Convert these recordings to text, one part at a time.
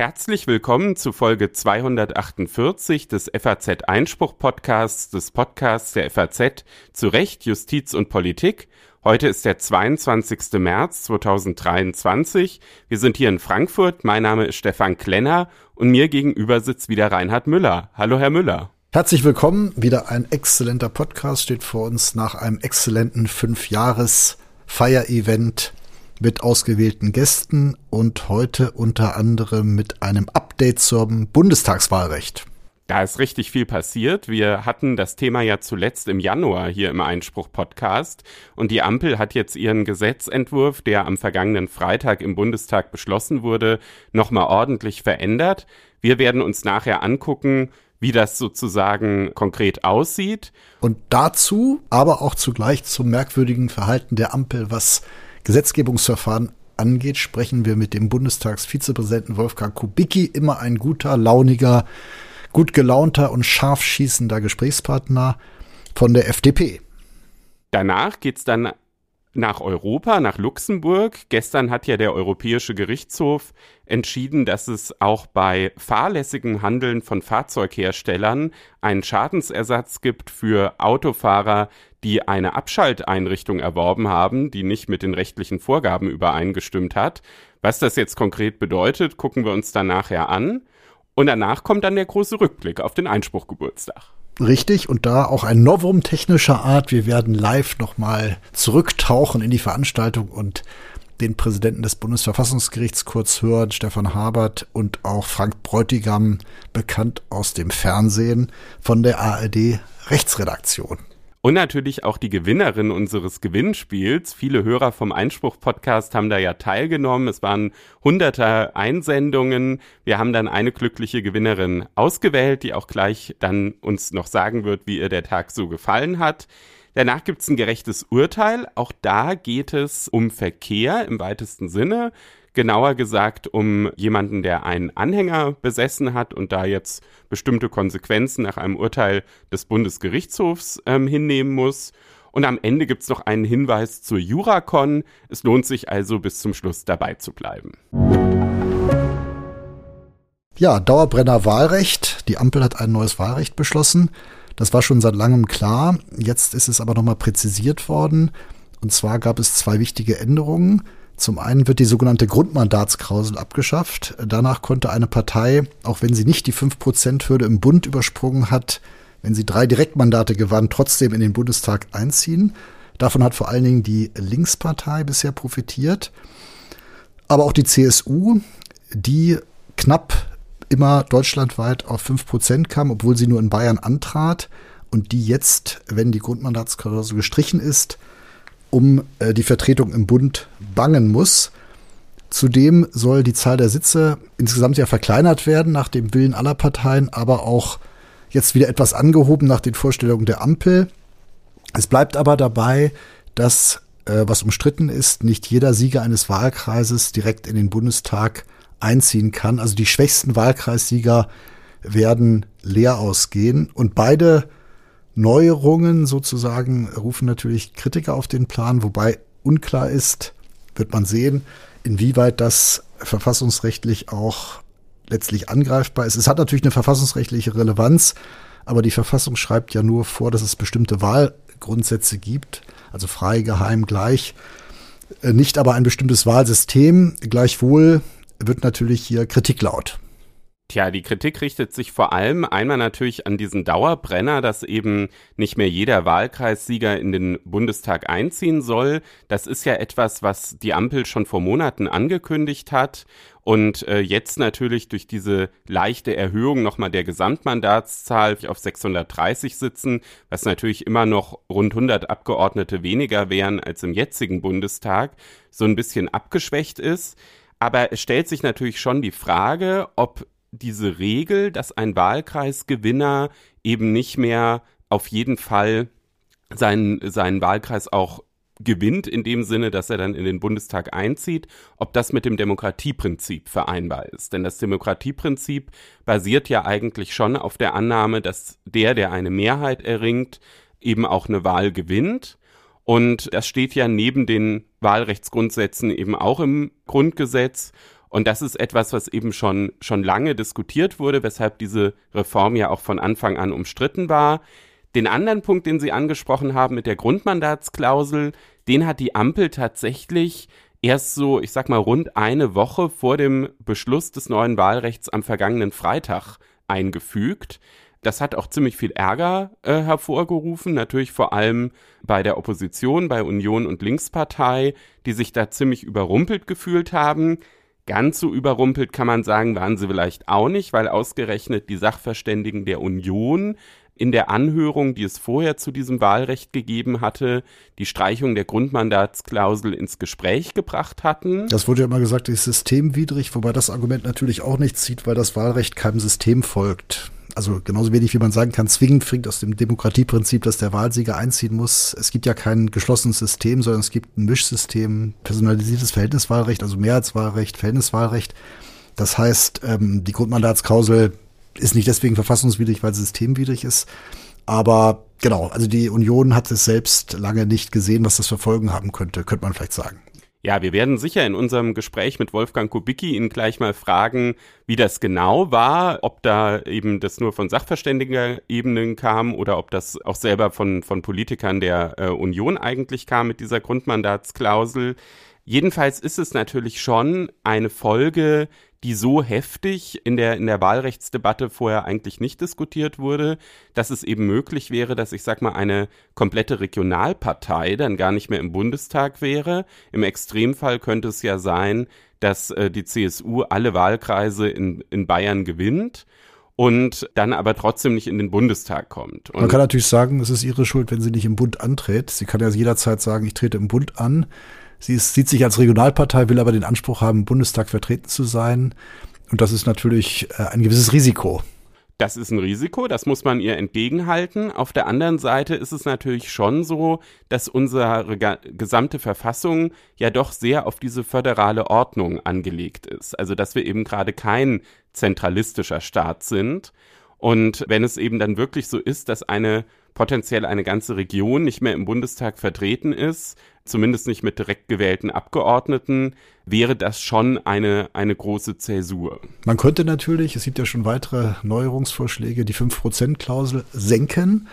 Herzlich willkommen zu Folge 248 des FAZ Einspruch Podcasts, des Podcasts der FAZ zu Recht, Justiz und Politik. Heute ist der 22. März 2023. Wir sind hier in Frankfurt. Mein Name ist Stefan Klenner und mir gegenüber sitzt wieder Reinhard Müller. Hallo, Herr Müller. Herzlich willkommen. Wieder ein exzellenter Podcast steht vor uns nach einem exzellenten Fünfjahres-Feierevent mit ausgewählten Gästen und heute unter anderem mit einem Update zum Bundestagswahlrecht. Da ist richtig viel passiert. Wir hatten das Thema ja zuletzt im Januar hier im Einspruch-Podcast und die Ampel hat jetzt ihren Gesetzentwurf, der am vergangenen Freitag im Bundestag beschlossen wurde, nochmal ordentlich verändert. Wir werden uns nachher angucken, wie das sozusagen konkret aussieht. Und dazu, aber auch zugleich zum merkwürdigen Verhalten der Ampel, was Gesetzgebungsverfahren angeht, sprechen wir mit dem Bundestagsvizepräsidenten Wolfgang Kubicki, immer ein guter, launiger, gut gelaunter und scharf schießender Gesprächspartner von der FDP. Danach geht's dann nach Europa, nach Luxemburg. Gestern hat ja der Europäische Gerichtshof entschieden, dass es auch bei fahrlässigem Handeln von Fahrzeugherstellern einen Schadensersatz gibt für Autofahrer, die eine Abschalteinrichtung erworben haben, die nicht mit den rechtlichen Vorgaben übereingestimmt hat. Was das jetzt konkret bedeutet, gucken wir uns dann nachher an. Und danach kommt dann der große Rückblick auf den Einspruchgeburtstag. Richtig, und da auch ein Novum technischer Art. Wir werden live nochmal zurücktauchen in die Veranstaltung und den Präsidenten des Bundesverfassungsgerichts kurz hören, Stefan Habert und auch Frank Bräutigam, bekannt aus dem Fernsehen von der ARD Rechtsredaktion. Und natürlich auch die Gewinnerin unseres Gewinnspiels. Viele Hörer vom Einspruch-Podcast haben da ja teilgenommen. Es waren hunderte Einsendungen. Wir haben dann eine glückliche Gewinnerin ausgewählt, die auch gleich dann uns noch sagen wird, wie ihr der Tag so gefallen hat. Danach gibt es ein gerechtes Urteil. Auch da geht es um Verkehr im weitesten Sinne genauer gesagt um jemanden, der einen Anhänger besessen hat und da jetzt bestimmte Konsequenzen nach einem Urteil des Bundesgerichtshofs ähm, hinnehmen muss. Und am Ende gibt's noch einen Hinweis zur Juracon. Es lohnt sich also bis zum Schluss dabei zu bleiben. Ja, Dauerbrenner Wahlrecht. Die Ampel hat ein neues Wahlrecht beschlossen. Das war schon seit langem klar. Jetzt ist es aber nochmal präzisiert worden. Und zwar gab es zwei wichtige Änderungen. Zum einen wird die sogenannte Grundmandatsklausel abgeschafft. Danach konnte eine Partei, auch wenn sie nicht die 5%-Hürde im Bund übersprungen hat, wenn sie drei Direktmandate gewann, trotzdem in den Bundestag einziehen. Davon hat vor allen Dingen die Linkspartei bisher profitiert. Aber auch die CSU, die knapp immer deutschlandweit auf 5% kam, obwohl sie nur in Bayern antrat und die jetzt, wenn die Grundmandatsklausel gestrichen ist, um äh, die Vertretung im Bund bangen muss. Zudem soll die Zahl der Sitze insgesamt ja verkleinert werden nach dem Willen aller Parteien, aber auch jetzt wieder etwas angehoben nach den Vorstellungen der Ampel. Es bleibt aber dabei, dass, äh, was umstritten ist, nicht jeder Sieger eines Wahlkreises direkt in den Bundestag einziehen kann. Also die schwächsten Wahlkreissieger werden leer ausgehen und beide Neuerungen sozusagen rufen natürlich Kritiker auf den Plan, wobei unklar ist, wird man sehen, inwieweit das verfassungsrechtlich auch letztlich angreifbar ist. Es hat natürlich eine verfassungsrechtliche Relevanz, aber die Verfassung schreibt ja nur vor, dass es bestimmte Wahlgrundsätze gibt, also frei, geheim, gleich, äh, nicht aber ein bestimmtes Wahlsystem. Gleichwohl wird natürlich hier Kritik laut. Tja, die Kritik richtet sich vor allem einmal natürlich an diesen Dauerbrenner, dass eben nicht mehr jeder Wahlkreissieger in den Bundestag einziehen soll. Das ist ja etwas, was die Ampel schon vor Monaten angekündigt hat. Und äh, jetzt natürlich durch diese leichte Erhöhung nochmal der Gesamtmandatszahl auf 630 sitzen, was natürlich immer noch rund 100 Abgeordnete weniger wären als im jetzigen Bundestag, so ein bisschen abgeschwächt ist. Aber es stellt sich natürlich schon die Frage, ob diese Regel, dass ein Wahlkreisgewinner eben nicht mehr auf jeden Fall seinen, seinen Wahlkreis auch gewinnt, in dem Sinne, dass er dann in den Bundestag einzieht, ob das mit dem Demokratieprinzip vereinbar ist. Denn das Demokratieprinzip basiert ja eigentlich schon auf der Annahme, dass der, der eine Mehrheit erringt, eben auch eine Wahl gewinnt. Und das steht ja neben den Wahlrechtsgrundsätzen eben auch im Grundgesetz. Und das ist etwas, was eben schon, schon lange diskutiert wurde, weshalb diese Reform ja auch von Anfang an umstritten war. Den anderen Punkt, den Sie angesprochen haben mit der Grundmandatsklausel, den hat die Ampel tatsächlich erst so, ich sag mal, rund eine Woche vor dem Beschluss des neuen Wahlrechts am vergangenen Freitag eingefügt. Das hat auch ziemlich viel Ärger äh, hervorgerufen, natürlich vor allem bei der Opposition, bei Union und Linkspartei, die sich da ziemlich überrumpelt gefühlt haben. Ganz so überrumpelt kann man sagen, waren sie vielleicht auch nicht, weil ausgerechnet die Sachverständigen der Union in der Anhörung, die es vorher zu diesem Wahlrecht gegeben hatte, die Streichung der Grundmandatsklausel ins Gespräch gebracht hatten. Das wurde ja immer gesagt, ist systemwidrig, wobei das Argument natürlich auch nicht zieht, weil das Wahlrecht keinem System folgt. Also genauso wenig wie man sagen kann, zwingend fängt aus dem Demokratieprinzip, dass der Wahlsieger einziehen muss. Es gibt ja kein geschlossenes System, sondern es gibt ein Mischsystem, personalisiertes Verhältniswahlrecht, also Mehrheitswahlrecht, Verhältniswahlrecht. Das heißt, ähm, die Grundmandatsklausel ist nicht deswegen verfassungswidrig, weil sie systemwidrig ist. Aber genau, also die Union hat es selbst lange nicht gesehen, was das für Folgen haben könnte, könnte man vielleicht sagen. Ja, wir werden sicher in unserem Gespräch mit Wolfgang Kubicki ihn gleich mal fragen, wie das genau war, ob da eben das nur von Sachverständiger-Ebenen kam oder ob das auch selber von, von Politikern der äh, Union eigentlich kam mit dieser Grundmandatsklausel. Jedenfalls ist es natürlich schon eine Folge die so heftig in der, in der Wahlrechtsdebatte vorher eigentlich nicht diskutiert wurde, dass es eben möglich wäre, dass ich sag mal eine komplette Regionalpartei dann gar nicht mehr im Bundestag wäre. Im Extremfall könnte es ja sein, dass äh, die CSU alle Wahlkreise in, in Bayern gewinnt und dann aber trotzdem nicht in den Bundestag kommt. Und Man kann natürlich sagen, es ist ihre Schuld, wenn sie nicht im Bund antritt. Sie kann ja jederzeit sagen, ich trete im Bund an. Sie ist, sieht sich als Regionalpartei, will aber den Anspruch haben, im Bundestag vertreten zu sein. Und das ist natürlich äh, ein gewisses Risiko. Das ist ein Risiko, das muss man ihr entgegenhalten. Auf der anderen Seite ist es natürlich schon so, dass unsere gesamte Verfassung ja doch sehr auf diese föderale Ordnung angelegt ist. Also dass wir eben gerade kein zentralistischer Staat sind. Und wenn es eben dann wirklich so ist, dass eine potenziell eine ganze Region nicht mehr im Bundestag vertreten ist, zumindest nicht mit direkt gewählten Abgeordneten, wäre das schon eine, eine große Zäsur. Man könnte natürlich, es gibt ja schon weitere Neuerungsvorschläge, die 5%-Klausel senken.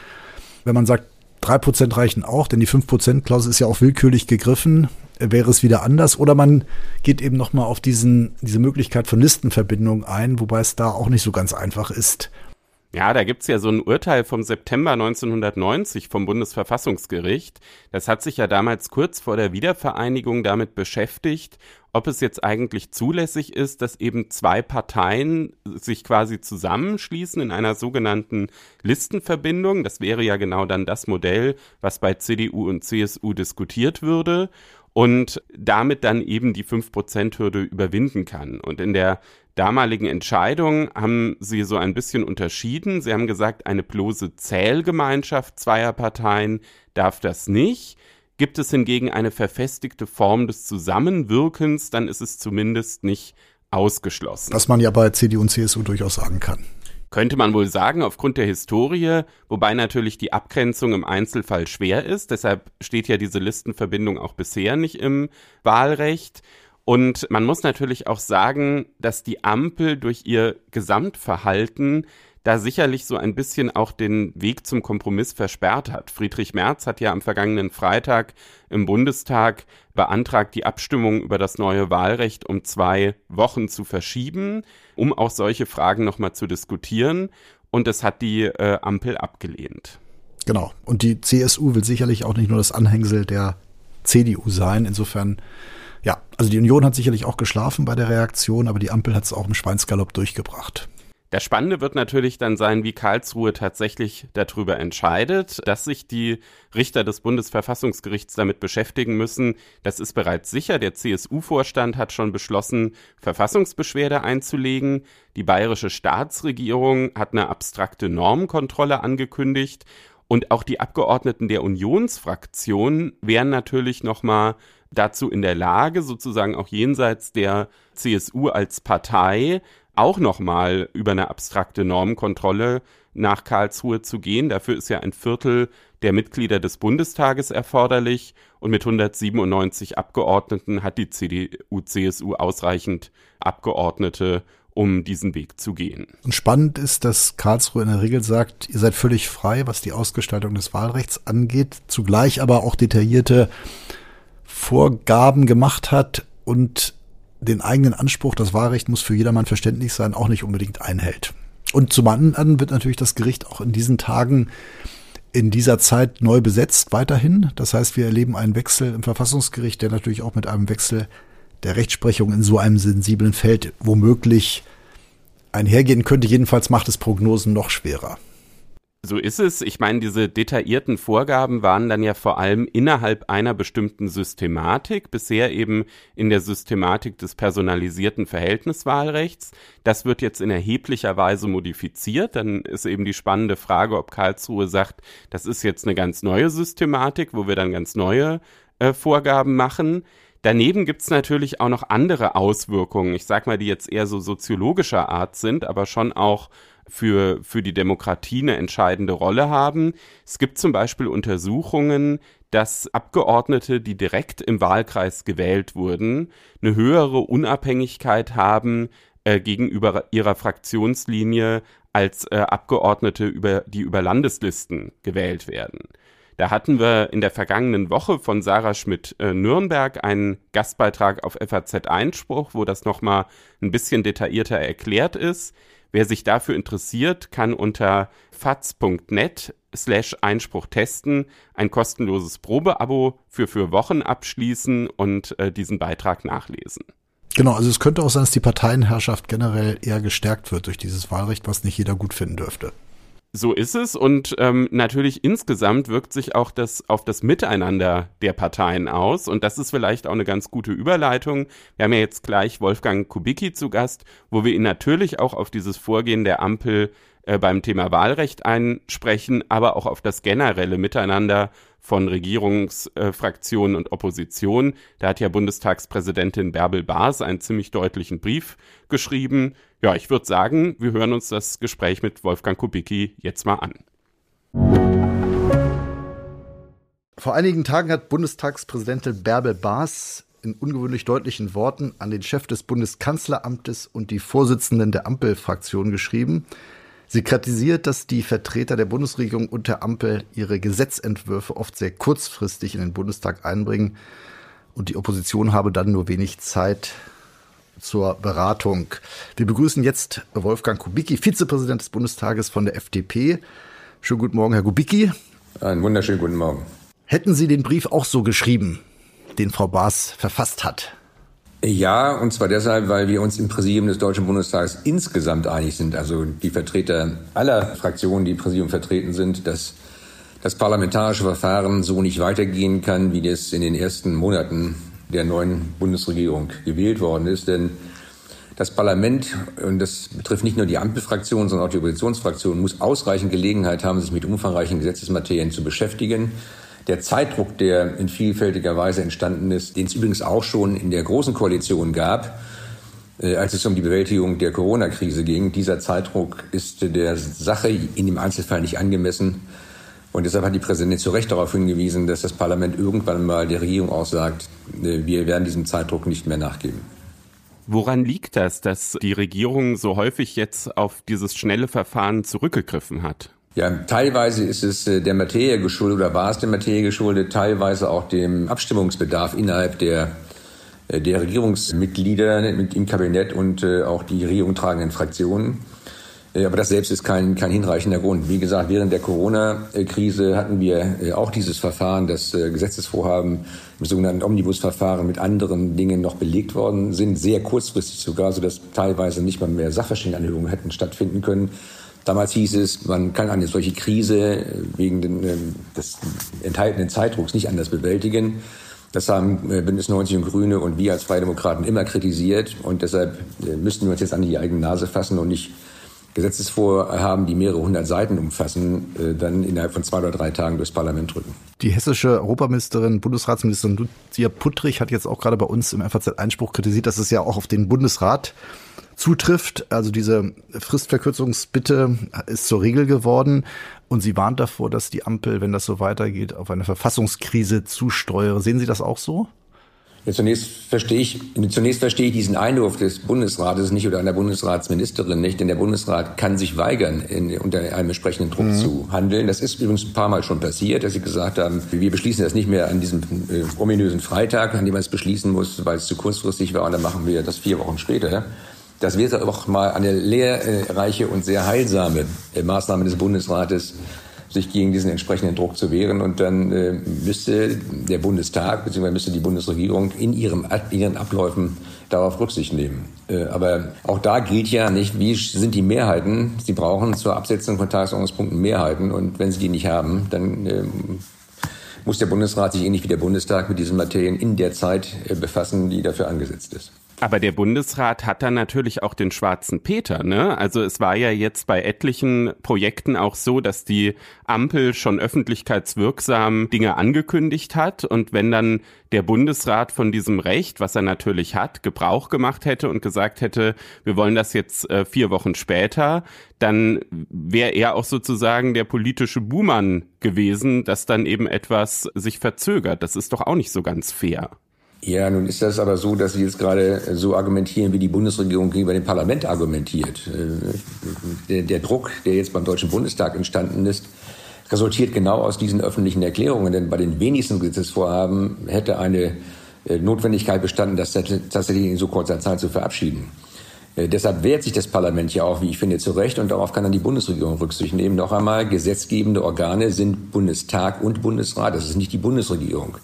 Wenn man sagt, 3% reichen auch, denn die 5%-Klausel ist ja auch willkürlich gegriffen, wäre es wieder anders. Oder man geht eben nochmal auf diesen, diese Möglichkeit von Listenverbindungen ein, wobei es da auch nicht so ganz einfach ist. Ja, da gibt's ja so ein Urteil vom September 1990 vom Bundesverfassungsgericht. Das hat sich ja damals kurz vor der Wiedervereinigung damit beschäftigt, ob es jetzt eigentlich zulässig ist, dass eben zwei Parteien sich quasi zusammenschließen in einer sogenannten Listenverbindung. Das wäre ja genau dann das Modell, was bei CDU und CSU diskutiert würde und damit dann eben die 5%-Hürde überwinden kann. Und in der damaligen Entscheidung haben sie so ein bisschen unterschieden. Sie haben gesagt, eine bloße Zählgemeinschaft zweier Parteien darf das nicht. Gibt es hingegen eine verfestigte Form des Zusammenwirkens, dann ist es zumindest nicht ausgeschlossen. Was man ja bei CDU und CSU durchaus sagen kann. Könnte man wohl sagen, aufgrund der Historie, wobei natürlich die Abgrenzung im Einzelfall schwer ist. Deshalb steht ja diese Listenverbindung auch bisher nicht im Wahlrecht. Und man muss natürlich auch sagen, dass die Ampel durch ihr Gesamtverhalten da sicherlich so ein bisschen auch den Weg zum Kompromiss versperrt hat. Friedrich Merz hat ja am vergangenen Freitag im Bundestag beantragt, die Abstimmung über das neue Wahlrecht um zwei Wochen zu verschieben, um auch solche Fragen nochmal zu diskutieren. Und das hat die äh, Ampel abgelehnt. Genau. Und die CSU will sicherlich auch nicht nur das Anhängsel der CDU sein. Insofern ja, also die Union hat sicherlich auch geschlafen bei der Reaktion, aber die Ampel hat es auch im Schweinsgalopp durchgebracht. Das Spannende wird natürlich dann sein, wie Karlsruhe tatsächlich darüber entscheidet, dass sich die Richter des Bundesverfassungsgerichts damit beschäftigen müssen. Das ist bereits sicher. Der CSU-Vorstand hat schon beschlossen, Verfassungsbeschwerde einzulegen. Die bayerische Staatsregierung hat eine abstrakte Normkontrolle angekündigt. Und auch die Abgeordneten der Unionsfraktion wären natürlich nochmal dazu in der Lage, sozusagen auch jenseits der CSU als Partei auch nochmal über eine abstrakte Normenkontrolle nach Karlsruhe zu gehen. Dafür ist ja ein Viertel der Mitglieder des Bundestages erforderlich und mit 197 Abgeordneten hat die CDU-CSU ausreichend Abgeordnete, um diesen Weg zu gehen. Und spannend ist, dass Karlsruhe in der Regel sagt, ihr seid völlig frei, was die Ausgestaltung des Wahlrechts angeht, zugleich aber auch detaillierte Vorgaben gemacht hat und den eigenen Anspruch, das Wahlrecht muss für jedermann verständlich sein, auch nicht unbedingt einhält. Und zum anderen wird natürlich das Gericht auch in diesen Tagen in dieser Zeit neu besetzt weiterhin. Das heißt, wir erleben einen Wechsel im Verfassungsgericht, der natürlich auch mit einem Wechsel der Rechtsprechung in so einem sensiblen Feld womöglich einhergehen könnte. Jedenfalls macht es Prognosen noch schwerer. So ist es. Ich meine, diese detaillierten Vorgaben waren dann ja vor allem innerhalb einer bestimmten Systematik, bisher eben in der Systematik des personalisierten Verhältniswahlrechts. Das wird jetzt in erheblicher Weise modifiziert. Dann ist eben die spannende Frage, ob Karlsruhe sagt, das ist jetzt eine ganz neue Systematik, wo wir dann ganz neue äh, Vorgaben machen. Daneben gibt's natürlich auch noch andere Auswirkungen, ich sag mal, die jetzt eher so soziologischer Art sind, aber schon auch für, für die Demokratie eine entscheidende Rolle haben. Es gibt zum Beispiel Untersuchungen, dass Abgeordnete, die direkt im Wahlkreis gewählt wurden, eine höhere Unabhängigkeit haben äh, gegenüber ihrer Fraktionslinie als äh, Abgeordnete, über, die über Landeslisten gewählt werden. Da hatten wir in der vergangenen Woche von Sarah Schmidt-Nürnberg äh, einen Gastbeitrag auf FAZ Einspruch, wo das nochmal ein bisschen detaillierter erklärt ist. Wer sich dafür interessiert, kann unter faz.net slash Einspruch testen ein kostenloses Probeabo für vier Wochen abschließen und äh, diesen Beitrag nachlesen. Genau, also es könnte auch sein, dass die Parteienherrschaft generell eher gestärkt wird durch dieses Wahlrecht, was nicht jeder gut finden dürfte. So ist es und ähm, natürlich insgesamt wirkt sich auch das auf das Miteinander der Parteien aus und das ist vielleicht auch eine ganz gute Überleitung. Wir haben ja jetzt gleich Wolfgang Kubicki zu Gast, wo wir ihn natürlich auch auf dieses Vorgehen der Ampel äh, beim Thema Wahlrecht einsprechen, aber auch auf das generelle Miteinander von Regierungsfraktionen äh, und Opposition. Da hat ja Bundestagspräsidentin Bärbel Baas einen ziemlich deutlichen Brief geschrieben. Ja, ich würde sagen, wir hören uns das Gespräch mit Wolfgang Kubicki jetzt mal an. Vor einigen Tagen hat Bundestagspräsidentin Bärbel Baas in ungewöhnlich deutlichen Worten an den Chef des Bundeskanzleramtes und die Vorsitzenden der Ampelfraktion geschrieben. Sie kritisiert, dass die Vertreter der Bundesregierung und der Ampel ihre Gesetzentwürfe oft sehr kurzfristig in den Bundestag einbringen und die Opposition habe dann nur wenig Zeit zur Beratung. Wir begrüßen jetzt Wolfgang Kubicki, Vizepräsident des Bundestages von der FDP. Schönen guten Morgen, Herr Kubicki. Einen wunderschönen guten Morgen. Hätten Sie den Brief auch so geschrieben, den Frau Baas verfasst hat? Ja, und zwar deshalb, weil wir uns im Präsidium des Deutschen Bundestages insgesamt einig sind, also die Vertreter aller Fraktionen, die im Präsidium vertreten sind, dass das parlamentarische Verfahren so nicht weitergehen kann, wie das in den ersten Monaten der neuen Bundesregierung gewählt worden ist. Denn das Parlament, und das betrifft nicht nur die Ampelfraktion, sondern auch die Oppositionsfraktion, muss ausreichend Gelegenheit haben, sich mit umfangreichen Gesetzesmaterien zu beschäftigen der Zeitdruck, der in vielfältiger Weise entstanden ist, den es übrigens auch schon in der Großen Koalition gab, äh, als es um die Bewältigung der Corona-Krise ging. Dieser Zeitdruck ist der Sache in dem Einzelfall nicht angemessen. Und deshalb hat die Präsidentin zu Recht darauf hingewiesen, dass das Parlament irgendwann mal der Regierung auch sagt, äh, wir werden diesem Zeitdruck nicht mehr nachgeben. Woran liegt das, dass die Regierung so häufig jetzt auf dieses schnelle Verfahren zurückgegriffen hat? Ja, teilweise ist es äh, der Materie geschuldet oder war es der Materie geschuldet, teilweise auch dem Abstimmungsbedarf innerhalb der, äh, der Regierungsmitglieder im Kabinett und auch die Regierung tragenden Fraktionen. Aber das selbst ist kein, kein hinreichender Grund. Wie gesagt, während der Corona-Krise hatten wir auch dieses Verfahren, das Gesetzesvorhaben im sogenannten Omnibusverfahren mit anderen Dingen noch belegt worden sind, sehr kurzfristig sogar, sodass teilweise nicht mal mehr Sachverständigenanhörungen hätten stattfinden können. Damals hieß es, man kann eine solche Krise wegen den, ähm, des enthaltenen Zeitdrucks nicht anders bewältigen. Das haben äh, Bündnis 90 und Grüne und wir als Freie Demokraten immer kritisiert. Und deshalb äh, müssten wir uns jetzt an die eigene Nase fassen und nicht Gesetzesvorhaben, die mehrere hundert Seiten umfassen, äh, dann innerhalb von zwei oder drei Tagen durchs Parlament drücken. Die hessische Europaministerin, Bundesratsministerin Lucia Puttrich hat jetzt auch gerade bei uns im FAZ-Einspruch kritisiert, dass es ja auch auf den Bundesrat zutrifft. Also diese Fristverkürzungsbitte ist zur Regel geworden und sie warnt davor, dass die Ampel, wenn das so weitergeht, auf eine Verfassungskrise zusteuere. Sehen Sie das auch so? Zunächst verstehe ich, zunächst verstehe ich diesen Einwurf des Bundesrates nicht oder einer Bundesratsministerin nicht, denn der Bundesrat kann sich weigern, in, unter einem entsprechenden Druck mhm. zu handeln. Das ist übrigens ein paar Mal schon passiert, dass sie gesagt haben, wir beschließen das nicht mehr an diesem äh, ominösen Freitag, an dem man es beschließen muss, weil es zu kurzfristig war, und dann machen wir das vier Wochen später. Das wäre auch mal eine lehrreiche und sehr heilsame äh, Maßnahme des Bundesrates, sich gegen diesen entsprechenden Druck zu wehren. Und dann äh, müsste der Bundestag bzw. müsste die Bundesregierung in ihrem, ihren Abläufen darauf Rücksicht nehmen. Äh, aber auch da gilt ja nicht, wie sind die Mehrheiten. Sie brauchen zur Absetzung von Tagesordnungspunkten Mehrheiten. Und wenn sie die nicht haben, dann äh, muss der Bundesrat sich ähnlich wie der Bundestag mit diesen Materien in der Zeit äh, befassen, die dafür angesetzt ist. Aber der Bundesrat hat dann natürlich auch den schwarzen Peter, ne? Also es war ja jetzt bei etlichen Projekten auch so, dass die Ampel schon öffentlichkeitswirksam Dinge angekündigt hat und wenn dann der Bundesrat von diesem Recht, was er natürlich hat, Gebrauch gemacht hätte und gesagt hätte, wir wollen das jetzt äh, vier Wochen später, dann wäre er auch sozusagen der politische Buhmann gewesen, dass dann eben etwas sich verzögert. Das ist doch auch nicht so ganz fair. Ja, nun ist das aber so, dass Sie jetzt gerade so argumentieren, wie die Bundesregierung gegenüber dem Parlament argumentiert. Äh, der, der, Druck, der jetzt beim Deutschen Bundestag entstanden ist, resultiert genau aus diesen öffentlichen Erklärungen. Denn bei den wenigsten Gesetzesvorhaben hätte eine äh, Notwendigkeit bestanden, das tatsächlich in so kurzer Zeit zu verabschieden. Äh, deshalb wehrt sich das Parlament ja auch, wie ich finde, zu Recht und darauf kann dann die Bundesregierung Rücksicht nehmen. Noch einmal, gesetzgebende Organe sind Bundestag und Bundesrat. Das ist nicht die Bundesregierung.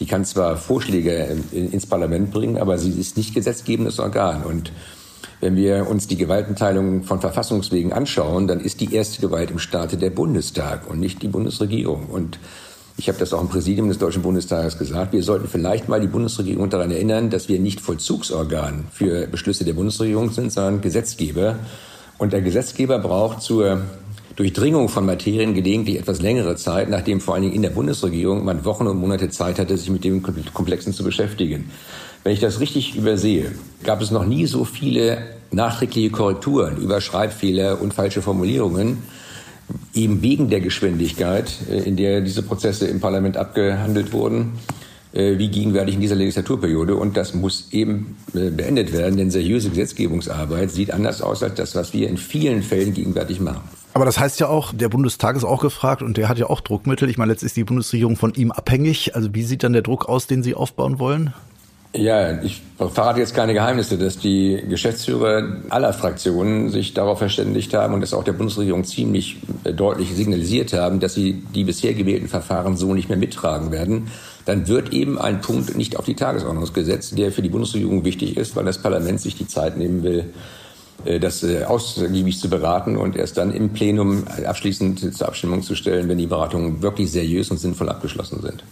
Die kann zwar Vorschläge ins Parlament bringen, aber sie ist nicht gesetzgebendes Organ. Und wenn wir uns die Gewaltenteilung von Verfassungswegen anschauen, dann ist die erste Gewalt im Staate der Bundestag und nicht die Bundesregierung. Und ich habe das auch im Präsidium des Deutschen Bundestages gesagt. Wir sollten vielleicht mal die Bundesregierung daran erinnern, dass wir nicht Vollzugsorgan für Beschlüsse der Bundesregierung sind, sondern Gesetzgeber. Und der Gesetzgeber braucht zur Durchdringung von Materien gelegentlich etwas längere Zeit, nachdem vor allen Dingen in der Bundesregierung man Wochen und Monate Zeit hatte, sich mit dem Komplexen zu beschäftigen. Wenn ich das richtig übersehe, gab es noch nie so viele nachträgliche Korrekturen über Schreibfehler und falsche Formulierungen, eben wegen der Geschwindigkeit, äh, in der diese Prozesse im Parlament abgehandelt wurden, äh, wie gegenwärtig in dieser Legislaturperiode. Und das muss eben äh, beendet werden, denn seriöse Gesetzgebungsarbeit sieht anders aus als das, was wir in vielen Fällen gegenwärtig machen. Aber das heißt ja auch, der Bundestag ist auch gefragt und der hat ja auch Druckmittel. Ich meine, jetzt ist die Bundesregierung von ihm abhängig. Also wie sieht dann der Druck aus, den Sie aufbauen wollen? Ja, ich verrate jetzt keine Geheimnisse, dass die Geschäftsführer aller Fraktionen sich darauf verständigt haben und das auch der Bundesregierung ziemlich äh, deutlich signalisiert haben, dass sie die bisher gewählten Verfahren so nicht mehr mittragen werden. Dann wird eben ein Punkt nicht auf die Tagesordnung gesetzt, der für die Bundesregierung wichtig ist, weil das Parlament sich die Zeit nehmen will, das äh, ausgiebig zu beraten und erst dann im Plenum abschließend zur Abstimmung zu stellen, wenn die Beratungen wirklich seriös und sinnvoll abgeschlossen sind.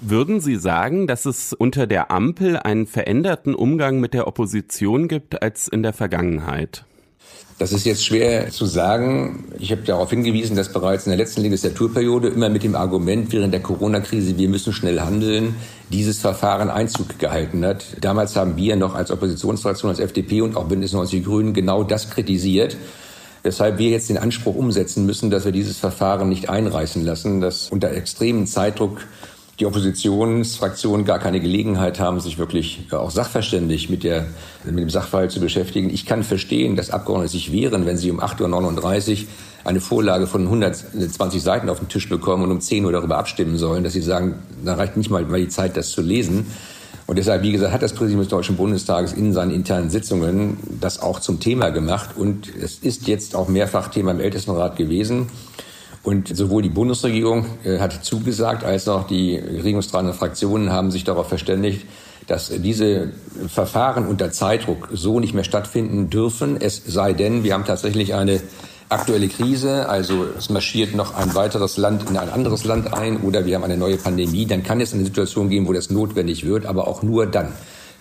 Würden Sie sagen, dass es unter der Ampel einen veränderten Umgang mit der Opposition gibt als in der Vergangenheit? Das ist jetzt schwer zu sagen. Ich habe darauf hingewiesen, dass bereits in der letzten Legislaturperiode immer mit dem Argument während der Corona-Krise, wir müssen schnell handeln, dieses Verfahren Einzug gehalten hat. Damals haben wir noch als Oppositionsfraktion, als FDP und auch Bündnis 90 Grünen genau das kritisiert. Weshalb wir jetzt den Anspruch umsetzen müssen, dass wir dieses Verfahren nicht einreißen lassen, dass unter extremen Zeitdruck die Oppositionsfraktionen gar keine Gelegenheit haben, sich wirklich äh, auch sachverständig mit, der, mit dem Sachverhalt zu beschäftigen. Ich kann verstehen, dass Abgeordnete sich wehren, wenn sie um 8.39 Uhr eine Vorlage von 120 Seiten auf den Tisch bekommen und um 10 Uhr darüber abstimmen sollen, dass sie sagen, da reicht nicht mal, mal die Zeit, das zu lesen. Und deshalb, wie gesagt, hat das Präsidium des Deutschen Bundestages in seinen internen Sitzungen das auch zum Thema gemacht. Und es ist jetzt auch mehrfach Thema im Ältestenrat gewesen. Und sowohl die Bundesregierung äh, hat zugesagt, als auch die regierungstragenden Fraktionen haben sich darauf verständigt, dass diese Verfahren unter Zeitdruck so nicht mehr stattfinden dürfen. Es sei denn, wir haben tatsächlich eine aktuelle Krise, also es marschiert noch ein weiteres Land in ein anderes Land ein oder wir haben eine neue Pandemie, dann kann es eine Situation geben, wo das notwendig wird, aber auch nur dann.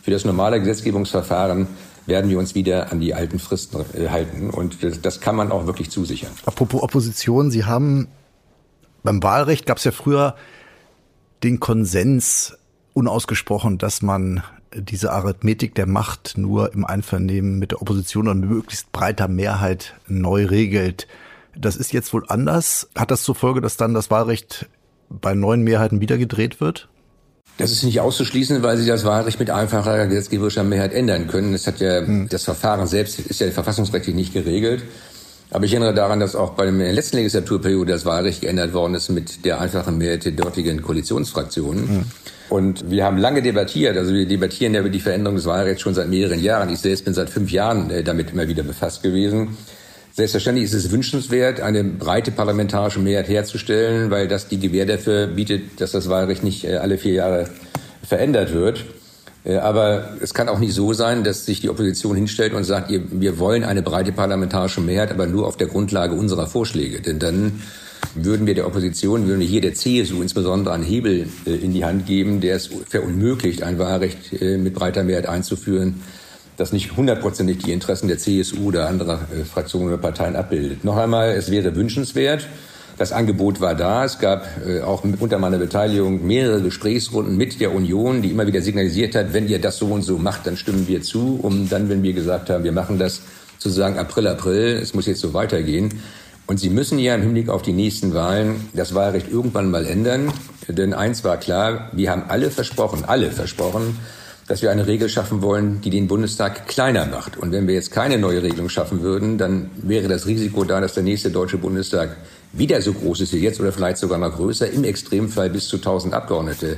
Für das normale Gesetzgebungsverfahren werden wir uns wieder an die alten Fristen äh, halten. Und das, das kann man auch wirklich zusichern. Apropos Opposition, Sie haben beim Wahlrecht gab es ja früher den Konsens unausgesprochen, dass man diese Arithmetik der Macht nur im Einvernehmen mit der Opposition und möglichst breiter Mehrheit neu regelt. Das ist jetzt wohl anders. Hat das zur Folge, dass dann das Wahlrecht bei neuen Mehrheiten wieder gedreht wird? Das ist nicht auszuschließen, weil sie das Wahlrecht mit einfacher gesetzgeberischer Mehrheit ändern können. Das hat ja, hm. das Verfahren selbst ist ja verfassungsrechtlich nicht geregelt. Aber ich erinnere daran, dass auch bei der letzten Legislaturperiode das Wahlrecht geändert worden ist mit der einfachen Mehrheit der dortigen Koalitionsfraktionen. Hm. Und wir haben lange debattiert, also wir debattieren ja über die Veränderung des Wahlrechts schon seit mehreren Jahren. Ich selbst bin seit fünf Jahren äh, damit immer wieder befasst gewesen. Selbstverständlich ist es wünschenswert, eine breite parlamentarische Mehrheit herzustellen, weil das die Gewähr dafür bietet, dass das Wahlrecht nicht äh, alle vier Jahre verändert wird. Äh, aber es kann auch nicht so sein, dass sich die Opposition hinstellt und sagt, wir wollen eine breite parlamentarische Mehrheit, aber nur auf der Grundlage unserer Vorschläge. Denn dann würden wir der Opposition, würden wir hier der CSU insbesondere einen Hebel äh, in die Hand geben, der es verunmöglicht, ein Wahlrecht mit breiter Mehrheit einzuführen, das nicht hundertprozentig die Interessen der CSU oder anderer äh, Fraktionen oder Parteien abbildet. Noch einmal, es wäre wünschenswert. Das Angebot war da. Es gab auch unter meiner Beteiligung mehrere Gesprächsrunden mit der Union, die immer wieder signalisiert hat, wenn ihr das so und so macht, dann stimmen wir zu, um dann, wenn wir gesagt haben, wir machen das, zu sagen, April, April, es muss jetzt so weitergehen. Und Sie müssen ja im Hinblick auf die nächsten Wahlen das Wahlrecht irgendwann mal ändern. Denn eins war klar, wir haben alle versprochen, alle versprochen, dass wir eine Regel schaffen wollen, die den Bundestag kleiner macht. Und wenn wir jetzt keine neue Regelung schaffen würden, dann wäre das Risiko da, dass der nächste Deutsche Bundestag wieder so groß ist wie jetzt oder vielleicht sogar noch größer, im Extremfall bis zu 1000 Abgeordnete.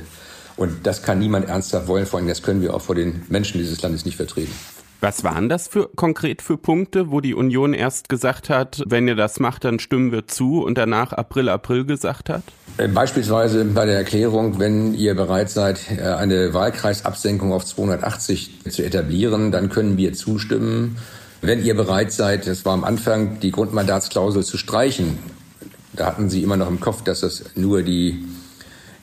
Und das kann niemand ernsthaft wollen, vor allem das können wir auch vor den Menschen dieses Landes nicht vertreten. Was waren das für konkret für Punkte, wo die Union erst gesagt hat, wenn ihr das macht, dann stimmen wir zu und danach April, April gesagt hat? Äh, beispielsweise bei der Erklärung, wenn ihr bereit seid, äh, eine Wahlkreisabsenkung auf 280 zu etablieren, dann können wir zustimmen. Wenn ihr bereit seid, das war am Anfang, die Grundmandatsklausel zu streichen, da hatten Sie immer noch im Kopf, dass das nur die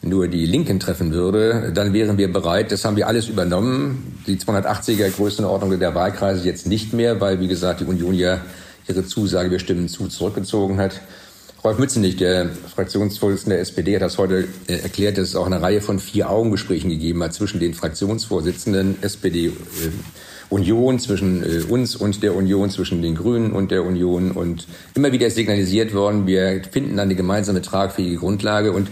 nur die Linken treffen würde, dann wären wir bereit. Das haben wir alles übernommen. Die 280er Größenordnung der Wahlkreise jetzt nicht mehr, weil, wie gesagt, die Union ja ihre Zusage, wir stimmen zu, zurückgezogen hat. Rolf Mützenich, der Fraktionsvorsitzende der SPD, hat das heute äh, erklärt, dass es auch eine Reihe von Vier-Augen-Gesprächen gegeben hat zwischen den Fraktionsvorsitzenden SPD äh, Union, zwischen äh, uns und der Union, zwischen den Grünen und der Union. Und immer wieder ist signalisiert worden, wir finden eine gemeinsame tragfähige Grundlage. Und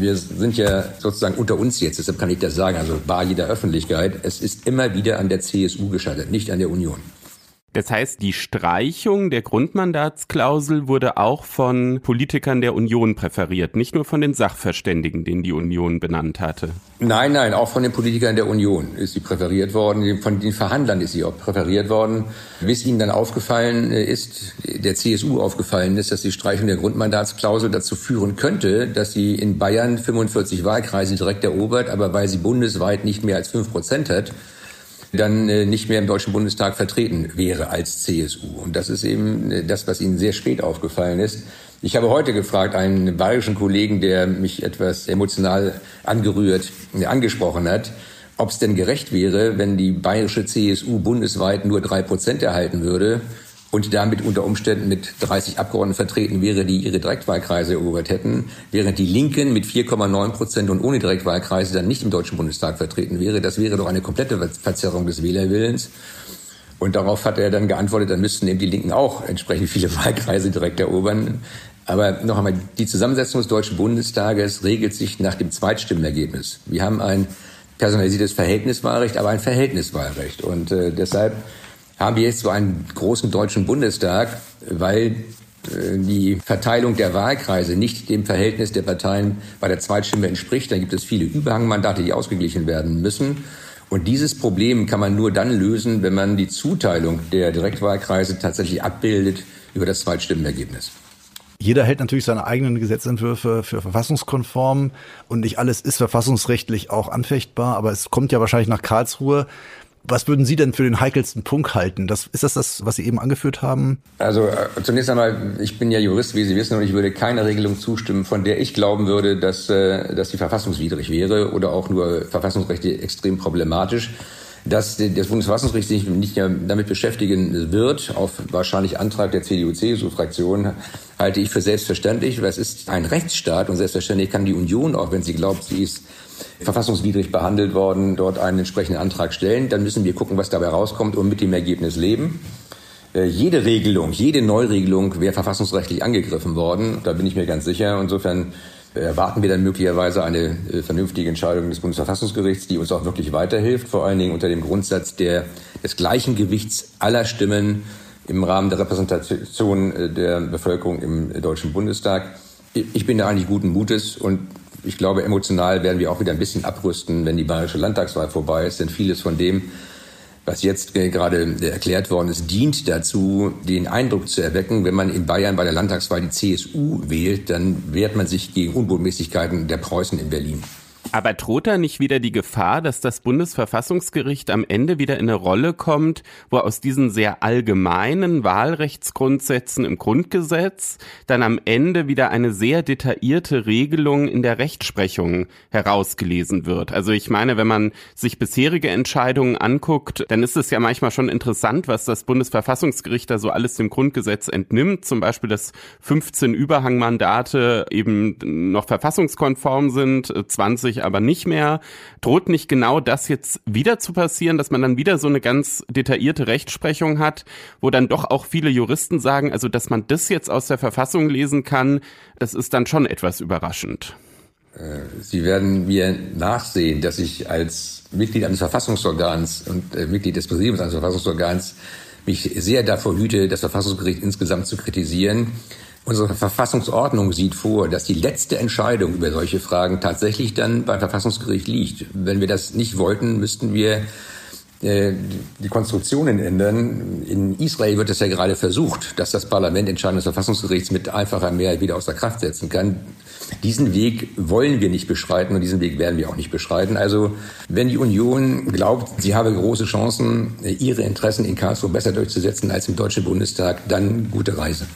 wir sind ja sozusagen unter uns jetzt, deshalb kann ich das sagen, also bar jeder Öffentlichkeit. Es ist immer wieder an der CSU gescheitert, nicht an der Union. Das heißt, die Streichung der Grundmandatsklausel wurde auch von Politikern der Union präferiert, nicht nur von den Sachverständigen, den die Union benannt hatte. Nein, nein, auch von den Politikern der Union ist sie präferiert worden, von den Verhandlern ist sie auch präferiert worden. Bis ihnen dann aufgefallen ist, der CSU aufgefallen ist, dass die Streichung der Grundmandatsklausel dazu führen könnte, dass sie in Bayern 45 Wahlkreise direkt erobert, aber weil sie bundesweit nicht mehr als fünf Prozent hat, dann äh, nicht mehr im Deutschen Bundestag vertreten wäre als CSU. Und das ist eben äh, das, was Ihnen sehr spät aufgefallen ist. Ich habe heute gefragt, einen bayerischen Kollegen, der mich etwas emotional angerührt äh, angesprochen hat, ob es denn gerecht wäre, wenn die bayerische CSU bundesweit nur drei Prozent erhalten würde und damit unter Umständen mit 30 Abgeordneten vertreten wäre, die ihre Direktwahlkreise erobert hätten, während die Linken mit 4,9 Prozent und ohne Direktwahlkreise dann nicht im Deutschen Bundestag vertreten wäre. Das wäre doch eine komplette Verzerrung des Wählerwillens. Und darauf hat er dann geantwortet, dann müssten eben die Linken auch entsprechend viele Wahlkreise direkt erobern. Aber noch einmal, die Zusammensetzung des Deutschen Bundestages regelt sich nach dem Zweitstimmenergebnis. Wir haben ein personalisiertes Verhältniswahlrecht, aber ein Verhältniswahlrecht. Und äh, deshalb haben wir jetzt so einen großen deutschen Bundestag, weil äh, die Verteilung der Wahlkreise nicht dem Verhältnis der Parteien bei der Zweitstimme entspricht. Dann gibt es viele Überhangmandate, die ausgeglichen werden müssen. Und dieses Problem kann man nur dann lösen, wenn man die Zuteilung der Direktwahlkreise tatsächlich abbildet über das Zweitstimmenergebnis. Jeder hält natürlich seine eigenen Gesetzentwürfe für verfassungskonform und nicht alles ist verfassungsrechtlich auch anfechtbar, aber es kommt ja wahrscheinlich nach Karlsruhe. Was würden Sie denn für den heikelsten Punkt halten? Das, ist das das, was Sie eben angeführt haben? Also äh, zunächst einmal, ich bin ja Jurist, wie Sie wissen, und ich würde keiner Regelung zustimmen, von der ich glauben würde, dass, äh, dass sie verfassungswidrig wäre oder auch nur verfassungsrechtlich extrem problematisch. Dass das Bundesverfassungsgericht sich nicht damit beschäftigen wird, auf wahrscheinlich Antrag der CDU-CSU-Fraktion, halte ich für selbstverständlich, weil es ist ein Rechtsstaat und selbstverständlich kann die Union, auch wenn sie glaubt, sie ist verfassungswidrig behandelt worden, dort einen entsprechenden Antrag stellen. Dann müssen wir gucken, was dabei rauskommt und mit dem Ergebnis leben. Äh, jede Regelung, jede Neuregelung wäre verfassungsrechtlich angegriffen worden. Da bin ich mir ganz sicher. Insofern erwarten wir dann möglicherweise eine äh, vernünftige Entscheidung des Bundesverfassungsgerichts, die uns auch wirklich weiterhilft, vor allen Dingen unter dem Grundsatz der, des gleichen Gewichts aller Stimmen im Rahmen der Repräsentation äh, der Bevölkerung im Deutschen Bundestag. Ich bin da eigentlich guten Mutes und ich glaube, emotional werden wir auch wieder ein bisschen abrüsten, wenn die bayerische Landtagswahl vorbei ist, denn vieles von dem, was jetzt gerade erklärt worden ist, dient dazu, den Eindruck zu erwecken, wenn man in Bayern bei der Landtagswahl die CSU wählt, dann wehrt man sich gegen Unbotmäßigkeiten der Preußen in Berlin. Aber droht da nicht wieder die Gefahr, dass das Bundesverfassungsgericht am Ende wieder in eine Rolle kommt, wo aus diesen sehr allgemeinen Wahlrechtsgrundsätzen im Grundgesetz dann am Ende wieder eine sehr detaillierte Regelung in der Rechtsprechung herausgelesen wird? Also ich meine, wenn man sich bisherige Entscheidungen anguckt, dann ist es ja manchmal schon interessant, was das Bundesverfassungsgericht da so alles dem Grundgesetz entnimmt. Zum Beispiel, dass 15 Überhangmandate eben noch verfassungskonform sind, 20 sich aber nicht mehr. Droht nicht genau das jetzt wieder zu passieren, dass man dann wieder so eine ganz detaillierte Rechtsprechung hat, wo dann doch auch viele Juristen sagen, also dass man das jetzt aus der Verfassung lesen kann, das ist dann schon etwas überraschend. Äh, Sie werden mir nachsehen, dass ich als Mitglied eines Verfassungsorgans und äh, Mitglied des Präsidiums eines Verfassungsorgans mich sehr davor hüte, das Verfassungsgericht insgesamt zu kritisieren. Unsere Verfassungsordnung sieht vor, dass die letzte Entscheidung über solche Fragen tatsächlich dann beim Verfassungsgericht liegt. Wenn wir das nicht wollten, müssten wir äh, die Konstruktionen ändern. In Israel wird es ja gerade versucht, dass das Parlament Entscheidungen des Verfassungsgerichts mit einfacher Mehrheit wieder außer Kraft setzen kann. Diesen Weg wollen wir nicht beschreiten und diesen Weg werden wir auch nicht beschreiten. Also wenn die Union glaubt, sie habe große Chancen, ihre Interessen in Karlsruhe besser durchzusetzen als im Deutschen Bundestag, dann gute Reise.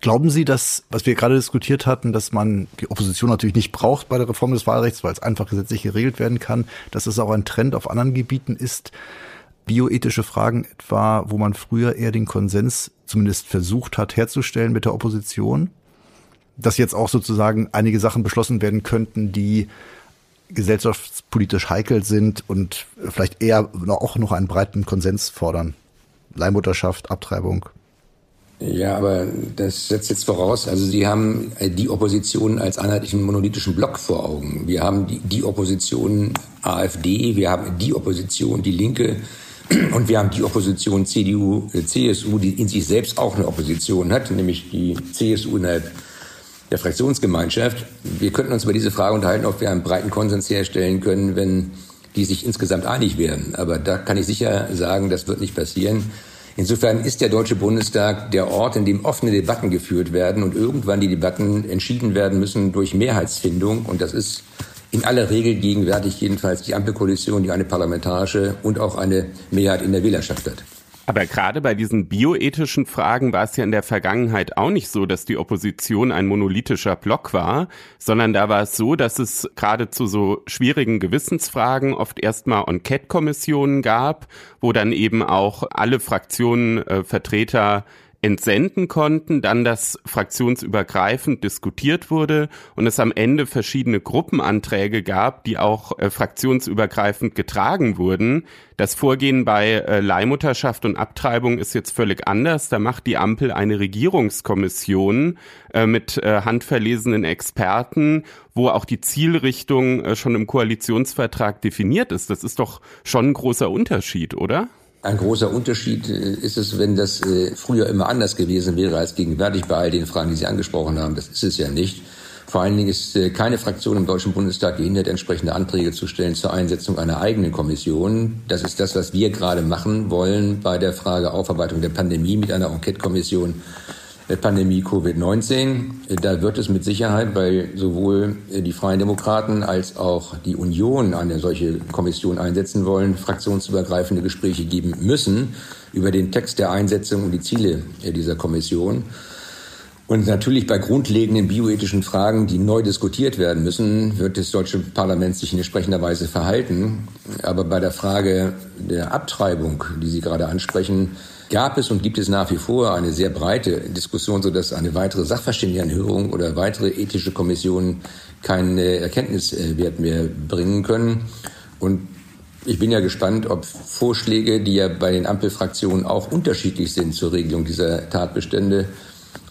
Glauben Sie, dass, was wir gerade diskutiert hatten, dass man die Opposition natürlich nicht braucht bei der Reform des Wahlrechts, weil es einfach gesetzlich geregelt werden kann, dass es auch ein Trend auf anderen Gebieten ist, bioethische Fragen etwa, wo man früher eher den Konsens zumindest versucht hat herzustellen mit der Opposition, dass jetzt auch sozusagen einige Sachen beschlossen werden könnten, die gesellschaftspolitisch heikel sind und vielleicht eher auch noch einen breiten Konsens fordern. Leihmutterschaft, Abtreibung. Ja, aber das setzt jetzt voraus, also Sie haben äh, die Opposition als einheitlichen monolithischen Block vor Augen. Wir haben die, die Opposition AfD, wir haben die Opposition Die Linke und wir haben die Opposition CDU, äh, CSU, die in sich selbst auch eine Opposition hat, nämlich die CSU innerhalb der Fraktionsgemeinschaft. Wir könnten uns über diese Frage unterhalten, ob wir einen breiten Konsens herstellen können, wenn die sich insgesamt einig werden. Aber da kann ich sicher sagen, das wird nicht passieren. Insofern ist der Deutsche Bundestag der Ort, in dem offene Debatten geführt werden und irgendwann die Debatten entschieden werden müssen durch Mehrheitsfindung. Und das ist in aller Regel gegenwärtig jedenfalls die Ampelkoalition, die eine parlamentarische und auch eine Mehrheit in der Wählerschaft hat. Aber gerade bei diesen bioethischen Fragen war es ja in der Vergangenheit auch nicht so, dass die Opposition ein monolithischer Block war, sondern da war es so, dass es gerade zu so schwierigen Gewissensfragen oft erstmal Enquete-Kommissionen gab, wo dann eben auch alle Fraktionen äh, Vertreter entsenden konnten, dann das fraktionsübergreifend diskutiert wurde und es am Ende verschiedene Gruppenanträge gab, die auch äh, fraktionsübergreifend getragen wurden. Das Vorgehen bei äh, Leihmutterschaft und Abtreibung ist jetzt völlig anders. Da macht die Ampel eine Regierungskommission äh, mit äh, handverlesenen Experten, wo auch die Zielrichtung äh, schon im Koalitionsvertrag definiert ist. Das ist doch schon ein großer Unterschied, oder? Ein großer Unterschied äh, ist es, wenn das äh, früher immer anders gewesen wäre als gegenwärtig bei all den Fragen, die Sie angesprochen haben. Das ist es ja nicht. Vor allen Dingen ist äh, keine Fraktion im Deutschen Bundestag gehindert, entsprechende Anträge zu stellen zur Einsetzung einer eigenen Kommission. Das ist das, was wir gerade machen wollen bei der Frage Aufarbeitung der Pandemie mit einer Enquete-Kommission der Pandemie Covid-19. Da wird es mit Sicherheit, weil sowohl die Freien Demokraten als auch die Union eine solche Kommission einsetzen wollen, fraktionsübergreifende Gespräche geben müssen über den Text der Einsetzung und die Ziele dieser Kommission. Und natürlich bei grundlegenden bioethischen Fragen, die neu diskutiert werden müssen, wird das deutsche Parlament sich in entsprechender Weise verhalten. Aber bei der Frage der Abtreibung, die Sie gerade ansprechen, gab es und gibt es nach wie vor eine sehr breite Diskussion, sodass eine weitere Sachverständigenanhörung oder weitere ethische Kommissionen keinen Erkenntniswert mehr bringen können. Und ich bin ja gespannt, ob Vorschläge, die ja bei den Ampelfraktionen auch unterschiedlich sind zur Regelung dieser Tatbestände,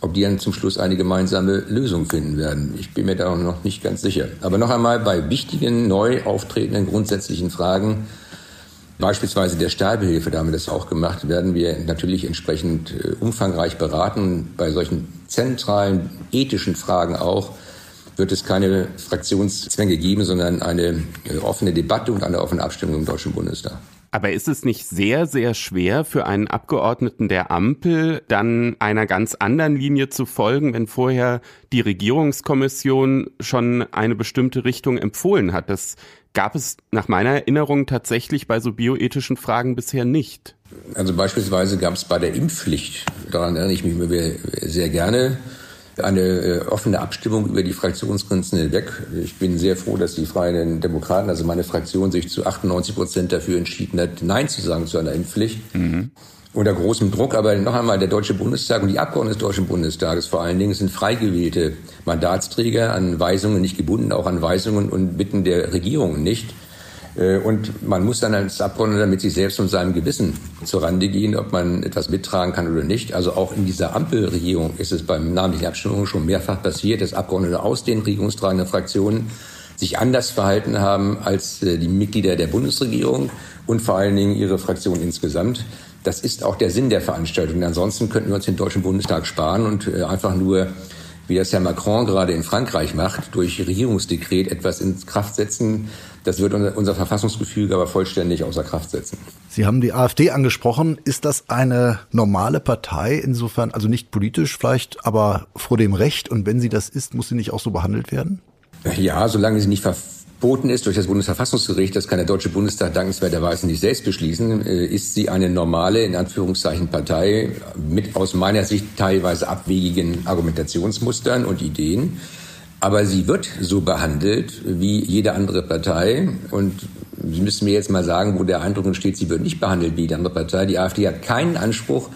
ob die dann zum Schluss eine gemeinsame Lösung finden werden. Ich bin mir da noch nicht ganz sicher. Aber noch einmal bei wichtigen, neu auftretenden grundsätzlichen Fragen, beispielsweise der Sterbehilfe, da haben wir das auch gemacht, werden wir natürlich entsprechend äh, umfangreich beraten. Bei solchen zentralen ethischen Fragen auch wird es keine Fraktionszwänge geben, sondern eine äh, offene Debatte und eine offene Abstimmung im Deutschen Bundestag. Aber ist es nicht sehr, sehr schwer für einen Abgeordneten der Ampel, dann einer ganz anderen Linie zu folgen, wenn vorher die Regierungskommission schon eine bestimmte Richtung empfohlen hat? Das gab es nach meiner Erinnerung tatsächlich bei so bioethischen Fragen bisher nicht. Also beispielsweise gab es bei der Impfpflicht, daran erinnere ich mich sehr gerne, eine äh, offene Abstimmung über die Fraktionsgrenzen hinweg. Ich bin sehr froh, dass die Freien Demokraten, also meine Fraktion, sich zu 98 Prozent dafür entschieden hat, Nein zu sagen zu einer Impfpflicht. Mhm. Unter großem Druck, aber noch einmal, der Deutsche Bundestag und die Abgeordneten des Deutschen Bundestages vor allen Dingen sind frei gewählte Mandatsträger an Weisungen, nicht gebunden auch an Weisungen und Bitten der Regierung nicht. Äh, und man muss dann als Abgeordneter mit sich selbst und seinem Gewissen zur Rande gehen, ob man etwas mittragen kann oder nicht. Also auch in dieser Ampelregierung ist es beim namentlichen Abstimmungen schon mehrfach passiert, dass Abgeordnete aus den regierungstragenden Fraktionen sich anders verhalten haben als äh, die Mitglieder der Bundesregierung und vor allen Dingen ihre Fraktion insgesamt. Das ist auch der Sinn der Veranstaltung. Ansonsten könnten wir uns den Deutschen Bundestag sparen und äh, einfach nur wie das Herr Macron gerade in Frankreich macht, durch Regierungsdekret etwas in Kraft setzen, das wird unser Verfassungsgefüge aber vollständig außer Kraft setzen. Sie haben die AfD angesprochen. Ist das eine normale Partei insofern, also nicht politisch vielleicht, aber vor dem Recht? Und wenn sie das ist, muss sie nicht auch so behandelt werden? Ja, solange sie nicht verboten ist durch das Bundesverfassungsgericht, das kann der Deutsche Bundestag dankenswerterweise nicht selbst beschließen, äh, ist sie eine normale, in Anführungszeichen, Partei mit aus meiner Sicht teilweise abwegigen Argumentationsmustern und Ideen. Aber sie wird so behandelt wie jede andere Partei. Und Sie müssen mir jetzt mal sagen, wo der Eindruck entsteht, sie wird nicht behandelt wie jede andere Partei. Die AfD hat keinen Anspruch,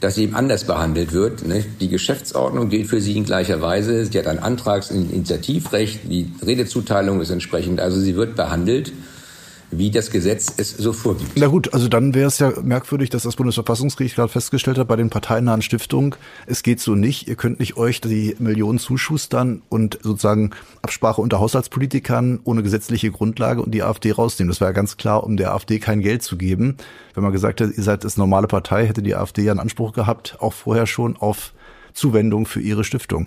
dass sie eben anders behandelt wird. Die Geschäftsordnung gilt für sie in gleicher Weise. Sie hat ein Antrags- und Initiativrecht. Die Redezuteilung ist entsprechend. Also sie wird behandelt wie das Gesetz es so vorgibt. Na gut, also dann wäre es ja merkwürdig, dass das Bundesverfassungsgericht gerade festgestellt hat bei den parteinahen Stiftungen, es geht so nicht, ihr könnt nicht euch die Millionen zuschustern und sozusagen Absprache unter Haushaltspolitikern ohne gesetzliche Grundlage und die AfD rausnehmen. Das war ja ganz klar, um der AfD kein Geld zu geben. Wenn man gesagt hat, ihr seid das normale Partei, hätte die AfD ja einen Anspruch gehabt, auch vorher schon auf Zuwendung für ihre Stiftung.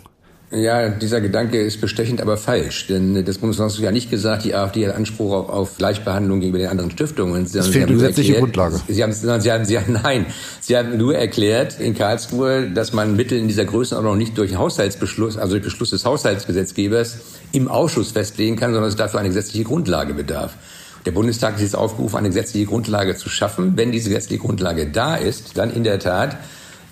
Ja, dieser Gedanke ist bestechend, aber falsch. Denn das Bundesverfassungsgericht hat nicht gesagt, die AfD hat Anspruch auf, auf Gleichbehandlung gegenüber den anderen Stiftungen. Sie das fehlt eine gesetzliche Grundlage. Sie haben, Sie haben, Sie haben, nein, Sie haben nur erklärt in Karlsruhe, dass man Mittel in dieser Größenordnung nicht durch Haushaltsbeschluss, also durch Beschluss des Haushaltsgesetzgebers im Ausschuss festlegen kann, sondern es dafür eine gesetzliche Grundlage bedarf. Der Bundestag ist jetzt aufgerufen, eine gesetzliche Grundlage zu schaffen. Wenn diese gesetzliche Grundlage da ist, dann in der Tat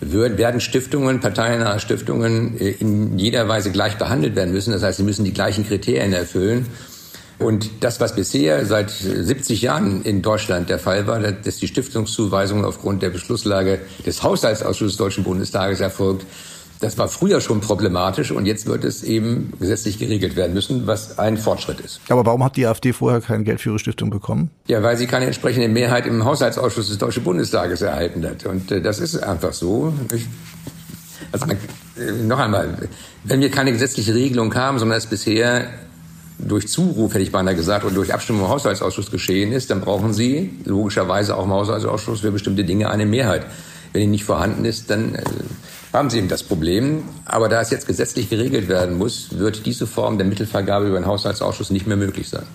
werden Stiftungen, parteinahe Stiftungen äh, in jeder Weise gleich behandelt werden müssen. Das heißt, sie müssen die gleichen Kriterien erfüllen. Und das, was bisher seit 70 Jahren in Deutschland der Fall war, dass die Stiftungszuweisung aufgrund der Beschlusslage des Haushaltsausschusses des Deutschen Bundestages erfolgt, das war früher schon problematisch und jetzt wird es eben gesetzlich geregelt werden müssen, was ein Fortschritt ist. Aber warum hat die AfD vorher kein Geld für ihre Stiftung bekommen? Ja, weil sie keine entsprechende Mehrheit im Haushaltsausschuss des Deutschen Bundestages erhalten hat. Und äh, das ist einfach so. Ich, also äh, noch einmal, wenn wir keine gesetzliche Regelung haben, sondern es bisher durch Zuruf, hätte ich beinahe gesagt, oder durch Abstimmung im Haushaltsausschuss geschehen ist, dann brauchen Sie logischerweise auch im Haushaltsausschuss für bestimmte Dinge eine Mehrheit. Wenn die nicht vorhanden ist, dann äh, haben Sie eben das Problem. Aber da es jetzt gesetzlich geregelt werden muss, wird diese Form der Mittelvergabe über den Haushaltsausschuss nicht mehr möglich sein.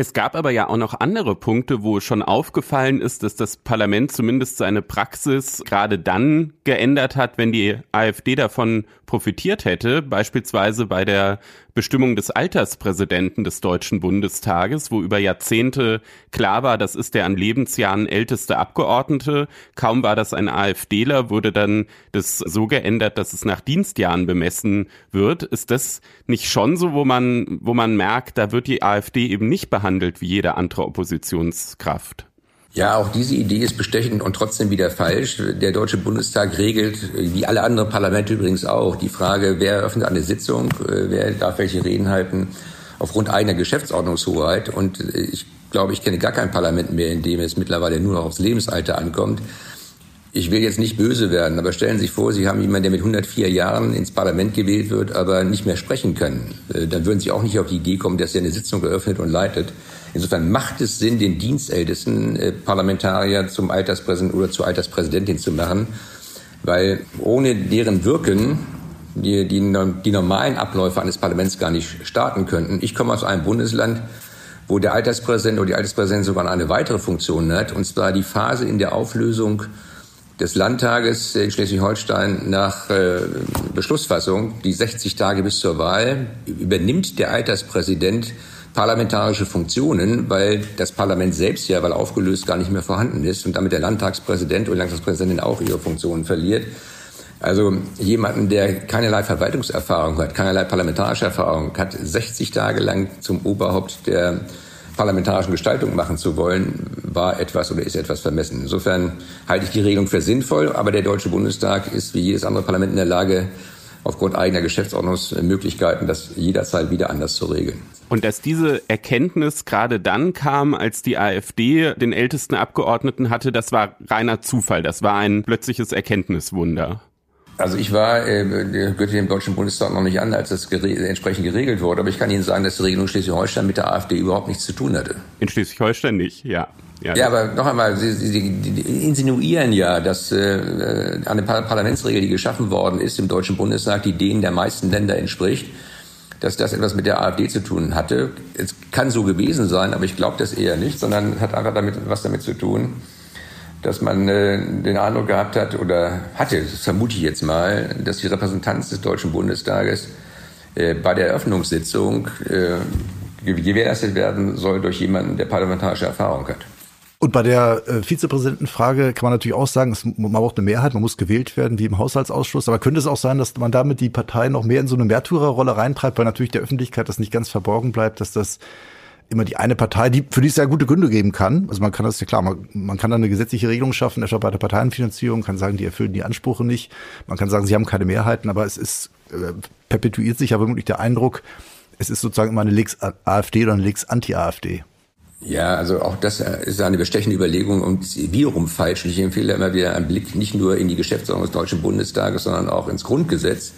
Es gab aber ja auch noch andere Punkte, wo schon aufgefallen ist, dass das Parlament zumindest seine Praxis gerade dann geändert hat, wenn die AfD davon profitiert hätte, beispielsweise bei der Bestimmung des Alterspräsidenten des Deutschen Bundestages, wo über Jahrzehnte klar war, das ist der an Lebensjahren älteste Abgeordnete. Kaum war das ein AfDler, wurde dann das so geändert, dass es nach Dienstjahren bemessen wird. Ist das nicht schon so, wo man, wo man merkt, da wird die AfD eben nicht behandelt wie jede andere Oppositionskraft? Ja, auch diese Idee ist bestechend und trotzdem wieder falsch. Der Deutsche Bundestag regelt, wie alle anderen Parlamente übrigens auch, die Frage, wer eröffnet eine Sitzung, äh, wer darf welche Reden halten, aufgrund eigener Geschäftsordnungshoheit. Und äh, ich glaube, ich kenne gar kein Parlament mehr, in dem es mittlerweile nur noch aufs Lebensalter ankommt. Ich will jetzt nicht böse werden, aber stellen Sie sich vor, Sie haben jemanden, der mit 104 Jahren ins Parlament gewählt wird, aber nicht mehr sprechen kann. Äh, dann würden Sie auch nicht auf die Idee kommen, dass er eine Sitzung eröffnet und leitet. Insofern macht es Sinn, den dienstältesten äh, Parlamentarier zum Alterspräsidenten oder zur Alterspräsidentin zu machen, weil ohne deren Wirken die, die, die normalen Abläufe eines Parlaments gar nicht starten könnten. Ich komme aus einem Bundesland, wo der Alterspräsident oder die Alterspräsidentin sogar eine weitere Funktion hat, und zwar die Phase in der Auflösung des Landtages in Schleswig-Holstein nach äh, Beschlussfassung, die 60 Tage bis zur Wahl, übernimmt der Alterspräsident parlamentarische Funktionen, weil das Parlament selbst ja, weil aufgelöst, gar nicht mehr vorhanden ist und damit der Landtagspräsident oder Landtagspräsidentin auch ihre Funktionen verliert. Also jemanden, der keinerlei Verwaltungserfahrung hat, keinerlei parlamentarische Erfahrung hat, 60 Tage lang zum Oberhaupt der parlamentarischen Gestaltung machen zu wollen, war etwas oder ist etwas vermessen. Insofern halte ich die Regelung für sinnvoll, aber der Deutsche Bundestag ist wie jedes andere Parlament in der Lage, aufgrund eigener Geschäftsordnungsmöglichkeiten das jederzeit wieder anders zu regeln. Und dass diese Erkenntnis gerade dann kam, als die AfD den ältesten Abgeordneten hatte, das war reiner Zufall. Das war ein plötzliches Erkenntniswunder. Also ich war, äh, gehörte dem Deutschen Bundestag noch nicht an, als das gere entsprechend geregelt wurde. Aber ich kann Ihnen sagen, dass die Regelung Schleswig-Holstein mit der AfD überhaupt nichts zu tun hatte. In Schleswig-Holstein nicht, ja. Ja, ja, aber noch einmal, Sie, Sie insinuieren ja, dass äh, eine Parlamentsregel, die geschaffen worden ist im Deutschen Bundestag, die denen der meisten Länder entspricht, dass das etwas mit der AfD zu tun hatte. Es kann so gewesen sein, aber ich glaube das eher nicht, sondern hat einfach damit was damit zu tun, dass man äh, den Eindruck gehabt hat oder hatte, das vermute ich jetzt mal, dass die Repräsentanz des Deutschen Bundestages äh, bei der Eröffnungssitzung äh, gewährleistet werden soll durch jemanden, der parlamentarische Erfahrung hat. Und bei der äh, Vizepräsidentenfrage kann man natürlich auch sagen, es, man braucht eine Mehrheit, man muss gewählt werden wie im Haushaltsausschuss. Aber könnte es auch sein, dass man damit die Partei noch mehr in so eine Märtyrerrolle reintreibt, weil natürlich der Öffentlichkeit das nicht ganz verborgen bleibt, dass das immer die eine Partei, die für die es sehr gute Gründe geben kann. Also man kann das ja klar, man, man kann dann eine gesetzliche Regelung schaffen, etwa bei der Parteienfinanzierung, kann sagen, die erfüllen die Ansprüche nicht. Man kann sagen, sie haben keine Mehrheiten, aber es ist äh, perpetuiert sich ja wirklich der Eindruck, es ist sozusagen immer eine Lex AfD oder eine Lex Anti-AfD. Ja, also auch das ist eine bestechende Überlegung und wiederum falsch. Ich empfehle immer wieder einen Blick nicht nur in die Geschäftsordnung des Deutschen Bundestages, sondern auch ins Grundgesetz.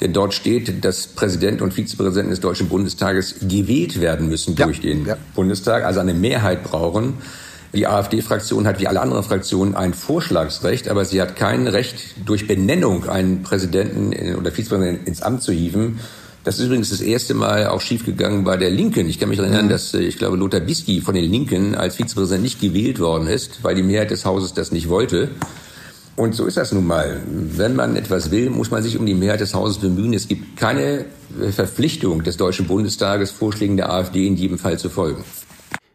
Denn dort steht, dass Präsident und Vizepräsident des Deutschen Bundestages gewählt werden müssen ja, durch den ja. Bundestag, also eine Mehrheit brauchen. Die AfD-Fraktion hat wie alle anderen Fraktionen ein Vorschlagsrecht, aber sie hat kein Recht, durch Benennung einen Präsidenten oder Vizepräsidenten ins Amt zu hieven. Das ist übrigens das erste Mal auch schiefgegangen bei der Linken. Ich kann mich erinnern, mhm. dass äh, ich glaube Lothar Bisky von den Linken als Vizepräsident nicht gewählt worden ist, weil die Mehrheit des Hauses das nicht wollte. Und so ist das nun mal. Wenn man etwas will, muss man sich um die Mehrheit des Hauses bemühen. Es gibt keine äh, Verpflichtung des Deutschen Bundestages, Vorschlägen der AfD in jedem Fall zu folgen.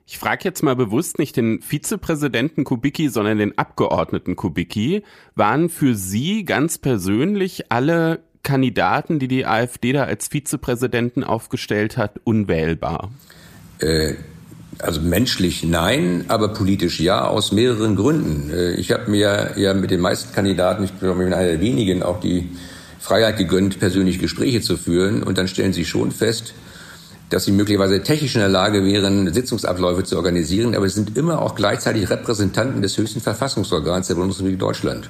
Ich frage jetzt mal bewusst nicht den Vizepräsidenten Kubicki, sondern den Abgeordneten Kubicki. Waren für Sie ganz persönlich alle Kandidaten, die die AfD da als Vizepräsidenten aufgestellt hat, unwählbar? Äh, also menschlich nein, aber politisch ja, aus mehreren Gründen. Äh, ich habe mir ja mit den meisten Kandidaten, ich glaube, ich bin einer der wenigen, auch die Freiheit gegönnt, persönlich Gespräche zu führen. Und dann stellen sie schon fest, dass sie möglicherweise technisch in der Lage wären, Sitzungsabläufe zu organisieren, aber sie sind immer auch gleichzeitig Repräsentanten des höchsten Verfassungsorgans der Bundesrepublik Deutschland.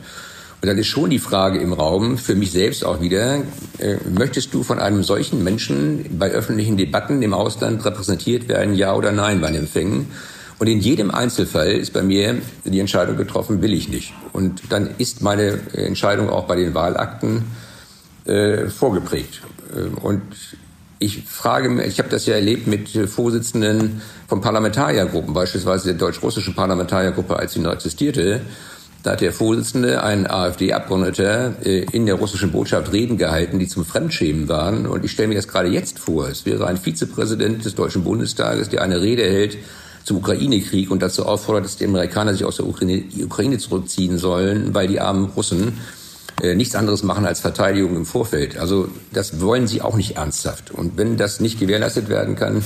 Und dann ist schon die Frage im Raum, für mich selbst auch wieder, äh, möchtest du von einem solchen Menschen bei öffentlichen Debatten im Ausland repräsentiert werden, ja oder nein bei Empfängen? Und in jedem Einzelfall ist bei mir die Entscheidung getroffen, will ich nicht. Und dann ist meine Entscheidung auch bei den Wahlakten äh, vorgeprägt. Äh, und Ich frage mich, ich habe das ja erlebt mit Vorsitzenden von Parlamentariergruppen, beispielsweise der deutsch-russischen Parlamentariergruppe, als sie noch existierte. Da hat der Vorsitzende, ein AfD-Abgeordneter, äh, in der russischen Botschaft Reden gehalten, die zum Fremdschämen waren. Und ich stelle mir das gerade jetzt vor. Es wäre ein Vizepräsident des Deutschen Bundestages, der eine Rede hält zum Ukraine-Krieg und dazu auffordert, dass die Amerikaner sich aus der Ukraine, zurückziehen sollen, weil die armen Russen äh, nichts anderes machen als Verteidigung im Vorfeld. Also das wollen sie auch nicht ernsthaft. Und wenn das nicht gewährleistet werden kann,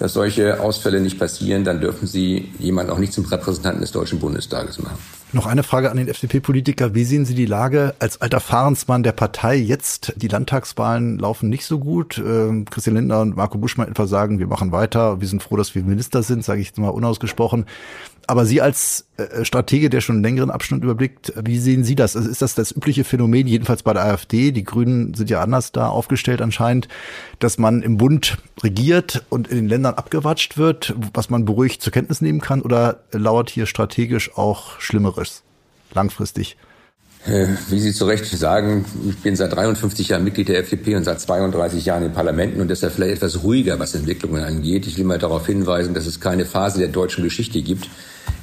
dass solche Ausfälle nicht passieren, dann dürfen sie jemanden auch nicht zum Repräsentanten des Deutschen Bundestages machen. Noch eine Frage an den FDP-Politiker. Wie sehen Sie die Lage als alter Fahrensmann der Partei jetzt? Die Landtagswahlen laufen nicht so gut. Ähm, Christian Lindner und Marco Buschmann etwa sagen, wir machen weiter. Wir sind froh, dass wir Minister sind, sage ich jetzt mal unausgesprochen. Aber Sie als äh, Stratege, der schon einen längeren Abschnitt überblickt, wie sehen Sie das? Also ist das das übliche Phänomen, jedenfalls bei der AfD? Die Grünen sind ja anders da aufgestellt anscheinend, dass man im Bund regiert und in den Ländern abgewatscht wird, was man beruhigt zur Kenntnis nehmen kann? Oder lauert hier strategisch auch Schlimmeres langfristig? Äh, wie Sie zu Recht sagen, ich bin seit 53 Jahren Mitglied der FDP und seit 32 Jahren in Parlamenten und deshalb vielleicht etwas ruhiger, was Entwicklungen angeht. Ich will mal darauf hinweisen, dass es keine Phase der deutschen Geschichte gibt,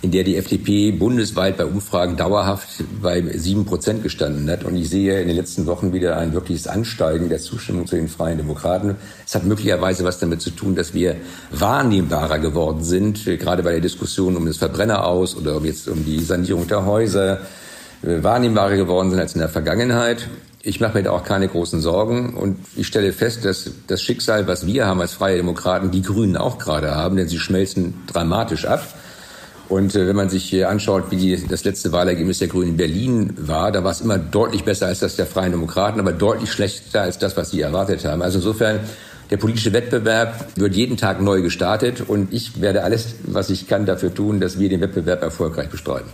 in der die FDP bundesweit bei Umfragen dauerhaft bei sieben Prozent gestanden hat. Und ich sehe in den letzten Wochen wieder ein wirkliches Ansteigen der Zustimmung zu den Freien Demokraten. Es hat möglicherweise was damit zu tun, dass wir wahrnehmbarer geworden sind, gerade bei der Diskussion um das Verbrenner aus oder jetzt um die Sanierung der Häuser, wahrnehmbarer geworden sind als in der Vergangenheit. Ich mache mir da auch keine großen Sorgen und ich stelle fest, dass das Schicksal, was wir haben als Freie Demokraten, die Grünen auch gerade haben, denn sie schmelzen dramatisch ab. Und äh, wenn man sich hier anschaut, wie das letzte Wahlergebnis der Grünen in Berlin war, da war es immer deutlich besser als das der Freien Demokraten, aber deutlich schlechter als das, was sie erwartet haben. Also insofern, der politische Wettbewerb wird jeden Tag neu gestartet und ich werde alles, was ich kann, dafür tun, dass wir den Wettbewerb erfolgreich bestreiten.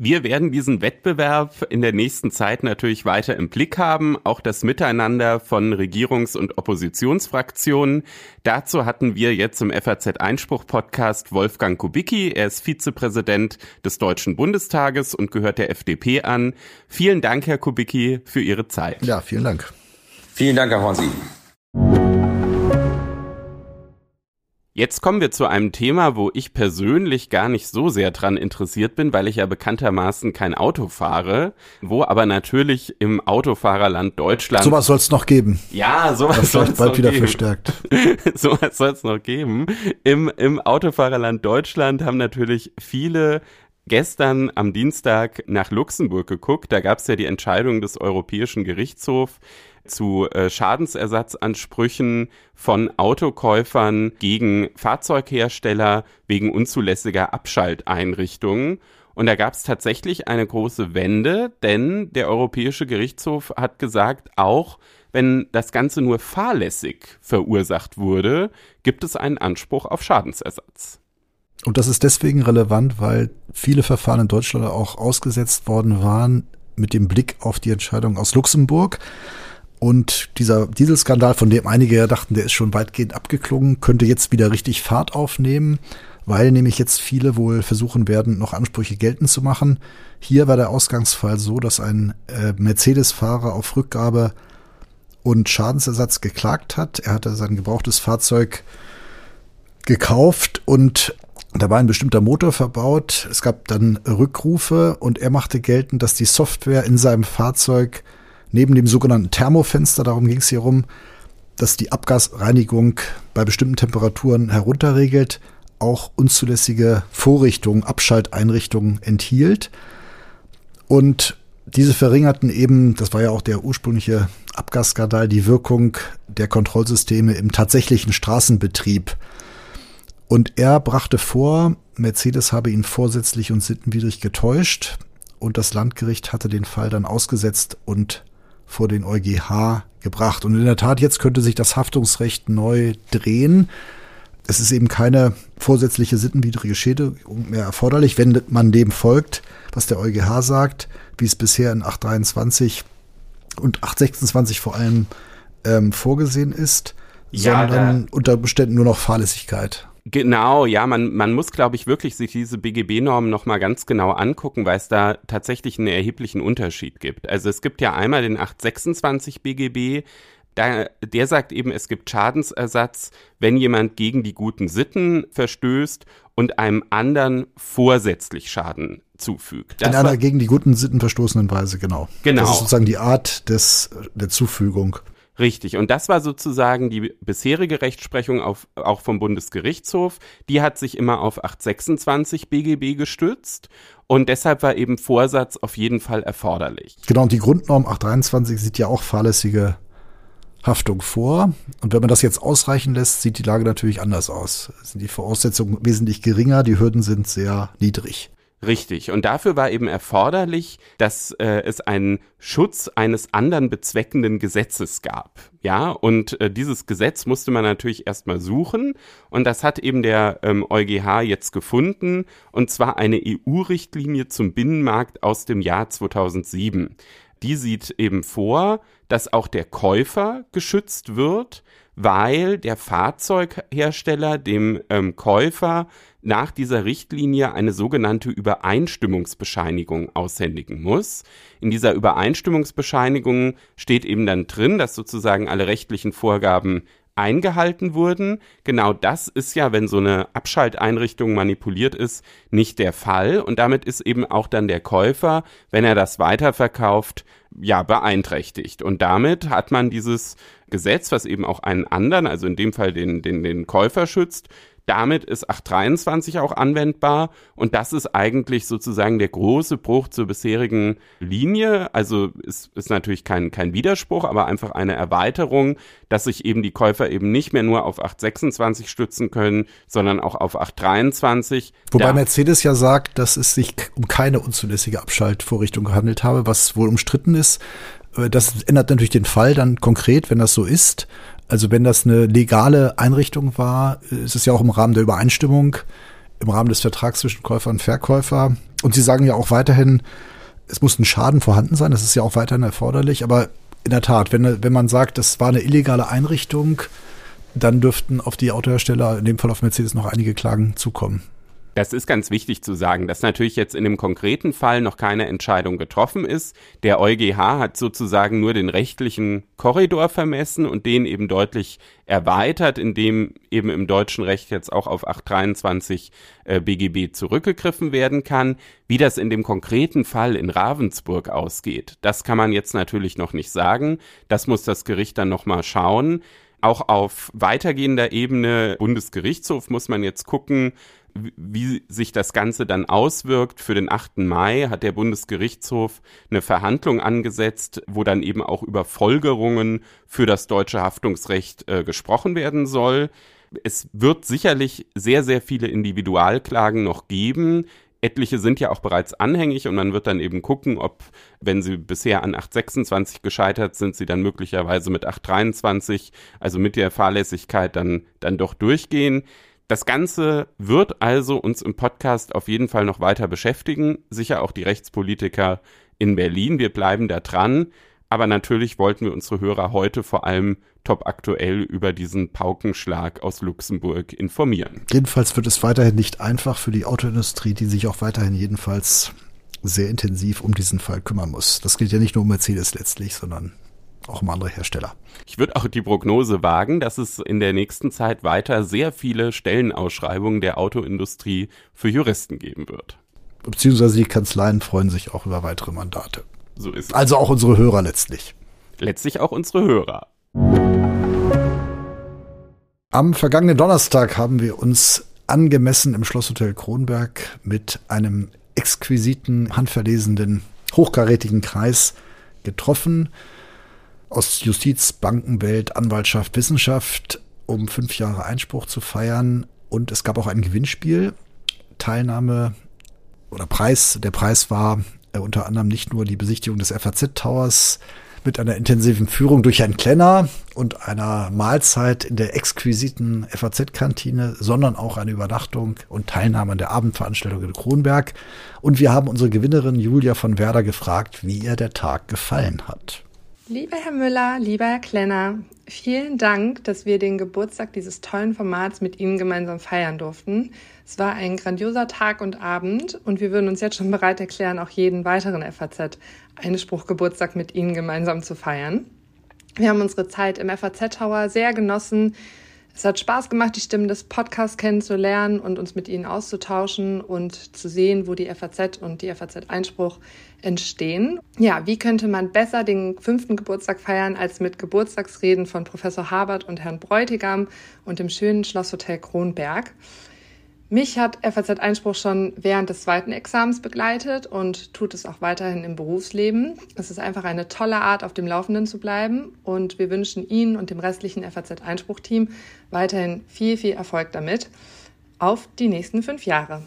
Wir werden diesen Wettbewerb in der nächsten Zeit natürlich weiter im Blick haben, auch das Miteinander von Regierungs- und Oppositionsfraktionen. Dazu hatten wir jetzt im FAZ Einspruch Podcast Wolfgang Kubicki. Er ist Vizepräsident des Deutschen Bundestages und gehört der FDP an. Vielen Dank, Herr Kubicki, für Ihre Zeit. Ja, vielen Dank. Vielen Dank, Herr Hornsi. Jetzt kommen wir zu einem Thema, wo ich persönlich gar nicht so sehr dran interessiert bin, weil ich ja bekanntermaßen kein Auto fahre, wo aber natürlich im Autofahrerland Deutschland. Sowas soll es noch geben. Ja, sowas soll es bald wieder geben. verstärkt. sowas soll es noch geben. Im, Im Autofahrerland Deutschland haben natürlich viele gestern am Dienstag nach Luxemburg geguckt. Da gab es ja die Entscheidung des Europäischen Gerichtshofs zu äh, Schadensersatzansprüchen von Autokäufern gegen Fahrzeughersteller wegen unzulässiger Abschalteinrichtungen. Und da gab es tatsächlich eine große Wende, denn der Europäische Gerichtshof hat gesagt, auch wenn das Ganze nur fahrlässig verursacht wurde, gibt es einen Anspruch auf Schadensersatz. Und das ist deswegen relevant, weil viele Verfahren in Deutschland auch ausgesetzt worden waren mit dem Blick auf die Entscheidung aus Luxemburg. Und dieser Dieselskandal, von dem einige ja dachten, der ist schon weitgehend abgeklungen, könnte jetzt wieder richtig Fahrt aufnehmen, weil nämlich jetzt viele wohl versuchen werden, noch Ansprüche geltend zu machen. Hier war der Ausgangsfall so, dass ein äh, Mercedes-Fahrer auf Rückgabe und Schadensersatz geklagt hat. Er hatte sein gebrauchtes Fahrzeug gekauft und da war ein bestimmter Motor verbaut. Es gab dann Rückrufe und er machte geltend, dass die Software in seinem Fahrzeug neben dem sogenannten Thermofenster, darum ging es hier rum, dass die Abgasreinigung bei bestimmten Temperaturen herunterregelt, auch unzulässige Vorrichtungen, Abschalteinrichtungen enthielt. Und diese verringerten eben, das war ja auch der ursprüngliche Abgasskandal, die Wirkung der Kontrollsysteme im tatsächlichen Straßenbetrieb. Und er brachte vor, Mercedes habe ihn vorsätzlich und sittenwidrig getäuscht und das Landgericht hatte den Fall dann ausgesetzt und vor den EuGH gebracht. Und in der Tat, jetzt könnte sich das Haftungsrecht neu drehen. Es ist eben keine vorsätzliche sittenwidrige Schädigung mehr erforderlich, wenn man dem folgt, was der EuGH sagt, wie es bisher in 823 und 826 vor allem ähm, vorgesehen ist, ja, sondern unter Beständen nur noch Fahrlässigkeit. Genau, ja, man, man muss, glaube ich, wirklich sich diese BGB-Normen nochmal ganz genau angucken, weil es da tatsächlich einen erheblichen Unterschied gibt. Also es gibt ja einmal den 826 BGB, da, der sagt eben, es gibt Schadensersatz, wenn jemand gegen die guten Sitten verstößt und einem anderen vorsätzlich Schaden zufügt. Das In einer gegen die guten Sitten verstoßenen Weise, genau. Genau. Das ist sozusagen die Art des, der Zufügung. Richtig. Und das war sozusagen die bisherige Rechtsprechung auf, auch vom Bundesgerichtshof. Die hat sich immer auf 826 BGB gestützt. Und deshalb war eben Vorsatz auf jeden Fall erforderlich. Genau. Und die Grundnorm 823 sieht ja auch fahrlässige Haftung vor. Und wenn man das jetzt ausreichen lässt, sieht die Lage natürlich anders aus. Sind die Voraussetzungen wesentlich geringer, die Hürden sind sehr niedrig. Richtig. Und dafür war eben erforderlich, dass äh, es einen Schutz eines anderen bezweckenden Gesetzes gab. Ja, und äh, dieses Gesetz musste man natürlich erstmal suchen. Und das hat eben der ähm, EuGH jetzt gefunden. Und zwar eine EU-Richtlinie zum Binnenmarkt aus dem Jahr 2007. Die sieht eben vor, dass auch der Käufer geschützt wird, weil der Fahrzeughersteller dem ähm, Käufer nach dieser Richtlinie eine sogenannte Übereinstimmungsbescheinigung aushändigen muss. In dieser Übereinstimmungsbescheinigung steht eben dann drin, dass sozusagen alle rechtlichen Vorgaben eingehalten wurden. Genau das ist ja, wenn so eine Abschalteinrichtung manipuliert ist, nicht der Fall. Und damit ist eben auch dann der Käufer, wenn er das weiterverkauft, ja, beeinträchtigt. Und damit hat man dieses Gesetz, was eben auch einen anderen, also in dem Fall den, den, den Käufer schützt, damit ist 823 auch anwendbar und das ist eigentlich sozusagen der große Bruch zur bisherigen Linie. Also ist, ist natürlich kein, kein Widerspruch, aber einfach eine Erweiterung, dass sich eben die Käufer eben nicht mehr nur auf 826 stützen können, sondern auch auf 823. Wobei da Mercedes ja sagt, dass es sich um keine unzulässige Abschaltvorrichtung gehandelt habe, was wohl umstritten ist. Äh, das ändert natürlich den Fall dann konkret, wenn das so ist. Also wenn das eine legale Einrichtung war, ist es ja auch im Rahmen der Übereinstimmung, im Rahmen des Vertrags zwischen Käufer und Verkäufer. Und Sie sagen ja auch weiterhin, es muss ein Schaden vorhanden sein, das ist ja auch weiterhin erforderlich. Aber in der Tat, wenn, wenn man sagt, das war eine illegale Einrichtung, dann dürften auf die Autohersteller, in dem Fall auf Mercedes, noch einige Klagen zukommen. Das ist ganz wichtig zu sagen, dass natürlich jetzt in dem konkreten Fall noch keine Entscheidung getroffen ist. Der EuGH hat sozusagen nur den rechtlichen Korridor vermessen und den eben deutlich erweitert, indem eben im deutschen Recht jetzt auch auf 823 äh, BGB zurückgegriffen werden kann. Wie das in dem konkreten Fall in Ravensburg ausgeht, das kann man jetzt natürlich noch nicht sagen. Das muss das Gericht dann nochmal schauen. Auch auf weitergehender Ebene Bundesgerichtshof muss man jetzt gucken, wie sich das Ganze dann auswirkt. Für den 8. Mai hat der Bundesgerichtshof eine Verhandlung angesetzt, wo dann eben auch über Folgerungen für das deutsche Haftungsrecht äh, gesprochen werden soll. Es wird sicherlich sehr, sehr viele Individualklagen noch geben. Etliche sind ja auch bereits anhängig und man wird dann eben gucken, ob, wenn sie bisher an 826 gescheitert sind, sie dann möglicherweise mit 823, also mit der Fahrlässigkeit dann, dann doch durchgehen. Das Ganze wird also uns im Podcast auf jeden Fall noch weiter beschäftigen, sicher auch die Rechtspolitiker in Berlin. Wir bleiben da dran, aber natürlich wollten wir unsere Hörer heute vor allem top aktuell über diesen Paukenschlag aus Luxemburg informieren. Jedenfalls wird es weiterhin nicht einfach für die Autoindustrie, die sich auch weiterhin jedenfalls sehr intensiv um diesen Fall kümmern muss. Das gilt ja nicht nur um Mercedes letztlich, sondern auch um andere Hersteller. Ich würde auch die Prognose wagen, dass es in der nächsten Zeit weiter sehr viele Stellenausschreibungen der Autoindustrie für Juristen geben wird. Beziehungsweise die Kanzleien freuen sich auch über weitere Mandate. So ist es. Also auch unsere Hörer letztlich. Letztlich auch unsere Hörer. Am vergangenen Donnerstag haben wir uns angemessen im Schlosshotel Kronberg mit einem exquisiten, handverlesenden, hochkarätigen Kreis getroffen aus Justiz, Bankenwelt, Anwaltschaft, Wissenschaft, um fünf Jahre Einspruch zu feiern. Und es gab auch ein Gewinnspiel. Teilnahme oder Preis. Der Preis war äh, unter anderem nicht nur die Besichtigung des FAZ Towers mit einer intensiven Führung durch Herrn Klenner und einer Mahlzeit in der exquisiten FAZ-Kantine, sondern auch eine Übernachtung und Teilnahme an der Abendveranstaltung in Kronberg. Und wir haben unsere Gewinnerin Julia von Werder gefragt, wie ihr der Tag gefallen hat. Lieber Herr Müller, lieber Herr Klenner, vielen Dank, dass wir den Geburtstag dieses tollen Formats mit Ihnen gemeinsam feiern durften. Es war ein grandioser Tag und Abend und wir würden uns jetzt schon bereit erklären, auch jeden weiteren FAZ Einspruch Geburtstag mit Ihnen gemeinsam zu feiern. Wir haben unsere Zeit im FAZ Tower sehr genossen. Es hat Spaß gemacht, die Stimmen des Podcasts kennenzulernen und uns mit ihnen auszutauschen und zu sehen, wo die FAZ und die FAZ Einspruch entstehen. Ja, wie könnte man besser den fünften Geburtstag feiern als mit Geburtstagsreden von Professor Habert und Herrn Bräutigam und dem schönen Schlosshotel Kronberg? Mich hat FAZ Einspruch schon während des zweiten Examens begleitet und tut es auch weiterhin im Berufsleben. Es ist einfach eine tolle Art, auf dem Laufenden zu bleiben und wir wünschen Ihnen und dem restlichen FAZ Einspruch Team weiterhin viel, viel Erfolg damit. Auf die nächsten fünf Jahre.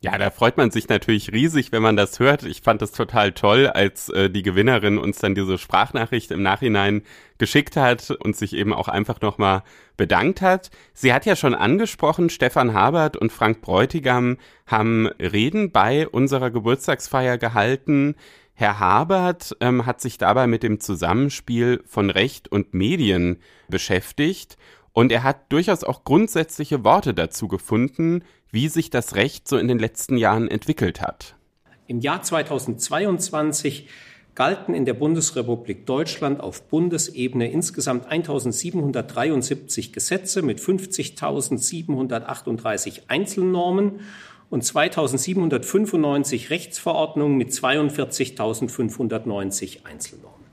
Ja, da freut man sich natürlich riesig, wenn man das hört. Ich fand es total toll, als äh, die Gewinnerin uns dann diese Sprachnachricht im Nachhinein geschickt hat und sich eben auch einfach nochmal bedankt hat. Sie hat ja schon angesprochen, Stefan Habert und Frank Bräutigam haben Reden bei unserer Geburtstagsfeier gehalten. Herr Habert ähm, hat sich dabei mit dem Zusammenspiel von Recht und Medien beschäftigt und er hat durchaus auch grundsätzliche Worte dazu gefunden, wie sich das Recht so in den letzten Jahren entwickelt hat. Im Jahr 2022 galten in der Bundesrepublik Deutschland auf Bundesebene insgesamt 1773 Gesetze mit 50.738 Einzelnormen und 2795 Rechtsverordnungen mit 42.590 Einzelnormen.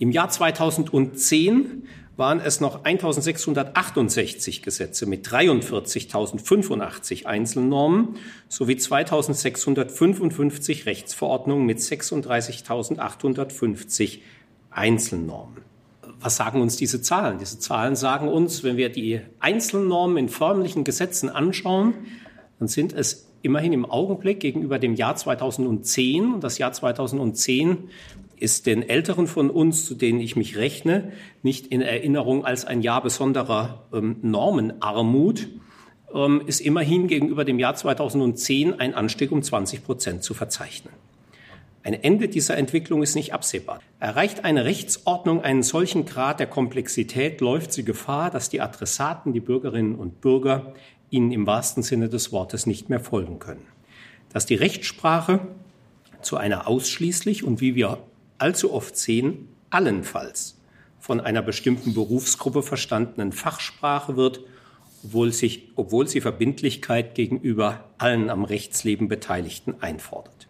Im Jahr 2010 waren es noch 1668 Gesetze mit 43.085 Einzelnormen sowie 2655 Rechtsverordnungen mit 36.850 Einzelnormen. Was sagen uns diese Zahlen? Diese Zahlen sagen uns, wenn wir die Einzelnormen in förmlichen Gesetzen anschauen, dann sind es immerhin im Augenblick gegenüber dem Jahr 2010, und das Jahr 2010 ist den Älteren von uns, zu denen ich mich rechne, nicht in Erinnerung als ein Jahr besonderer ähm, Normenarmut, ähm, ist immerhin gegenüber dem Jahr 2010 ein Anstieg um 20 Prozent zu verzeichnen. Ein Ende dieser Entwicklung ist nicht absehbar. Erreicht eine Rechtsordnung einen solchen Grad der Komplexität, läuft sie Gefahr, dass die Adressaten, die Bürgerinnen und Bürger, ihnen im wahrsten Sinne des Wortes nicht mehr folgen können. Dass die Rechtssprache zu einer ausschließlich und wie wir allzu oft sehen, allenfalls von einer bestimmten Berufsgruppe verstandenen Fachsprache wird, obwohl, sich, obwohl sie Verbindlichkeit gegenüber allen am Rechtsleben Beteiligten einfordert.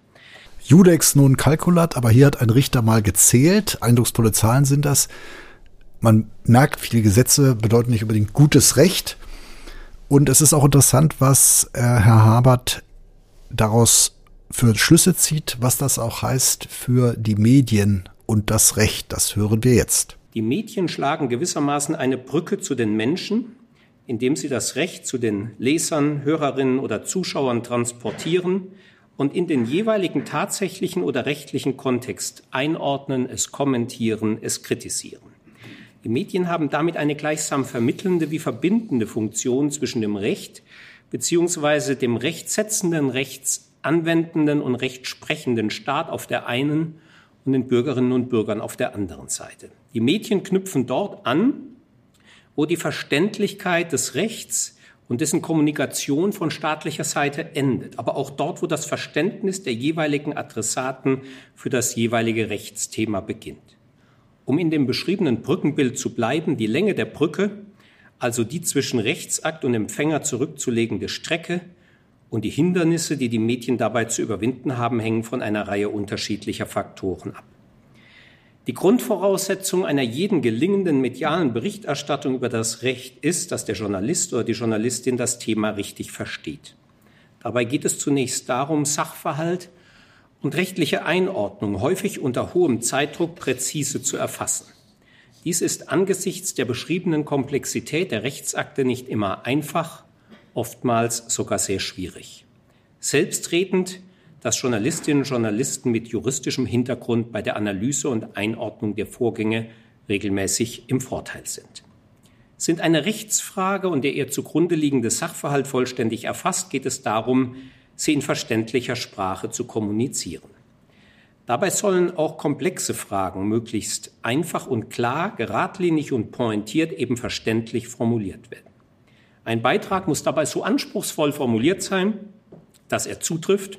Judex nun Kalkulat, aber hier hat ein Richter mal gezählt. Eindrucksvolle Zahlen sind das. Man merkt, viele Gesetze bedeuten nicht unbedingt gutes Recht. Und es ist auch interessant, was äh, Herr Habert daraus für Schlüsse zieht, was das auch heißt für die Medien und das Recht. Das hören wir jetzt. Die Medien schlagen gewissermaßen eine Brücke zu den Menschen, indem sie das Recht zu den Lesern, Hörerinnen oder Zuschauern transportieren und in den jeweiligen tatsächlichen oder rechtlichen Kontext einordnen, es kommentieren, es kritisieren. Die Medien haben damit eine gleichsam vermittelnde wie verbindende Funktion zwischen dem Recht beziehungsweise dem rechtsetzenden Rechts anwendenden und rechtsprechenden Staat auf der einen und den Bürgerinnen und Bürgern auf der anderen Seite. Die Medien knüpfen dort an, wo die Verständlichkeit des Rechts und dessen Kommunikation von staatlicher Seite endet, aber auch dort, wo das Verständnis der jeweiligen Adressaten für das jeweilige Rechtsthema beginnt. Um in dem beschriebenen Brückenbild zu bleiben, die Länge der Brücke, also die zwischen Rechtsakt und Empfänger zurückzulegende Strecke, und die Hindernisse, die die Medien dabei zu überwinden haben, hängen von einer Reihe unterschiedlicher Faktoren ab. Die Grundvoraussetzung einer jeden gelingenden medialen Berichterstattung über das Recht ist, dass der Journalist oder die Journalistin das Thema richtig versteht. Dabei geht es zunächst darum, Sachverhalt und rechtliche Einordnung häufig unter hohem Zeitdruck präzise zu erfassen. Dies ist angesichts der beschriebenen Komplexität der Rechtsakte nicht immer einfach oftmals sogar sehr schwierig. Selbstredend, dass Journalistinnen und Journalisten mit juristischem Hintergrund bei der Analyse und Einordnung der Vorgänge regelmäßig im Vorteil sind. Sind eine Rechtsfrage und der ihr zugrunde liegende Sachverhalt vollständig erfasst, geht es darum, sie in verständlicher Sprache zu kommunizieren. Dabei sollen auch komplexe Fragen möglichst einfach und klar, geradlinig und pointiert eben verständlich formuliert werden. Ein Beitrag muss dabei so anspruchsvoll formuliert sein, dass er zutrifft,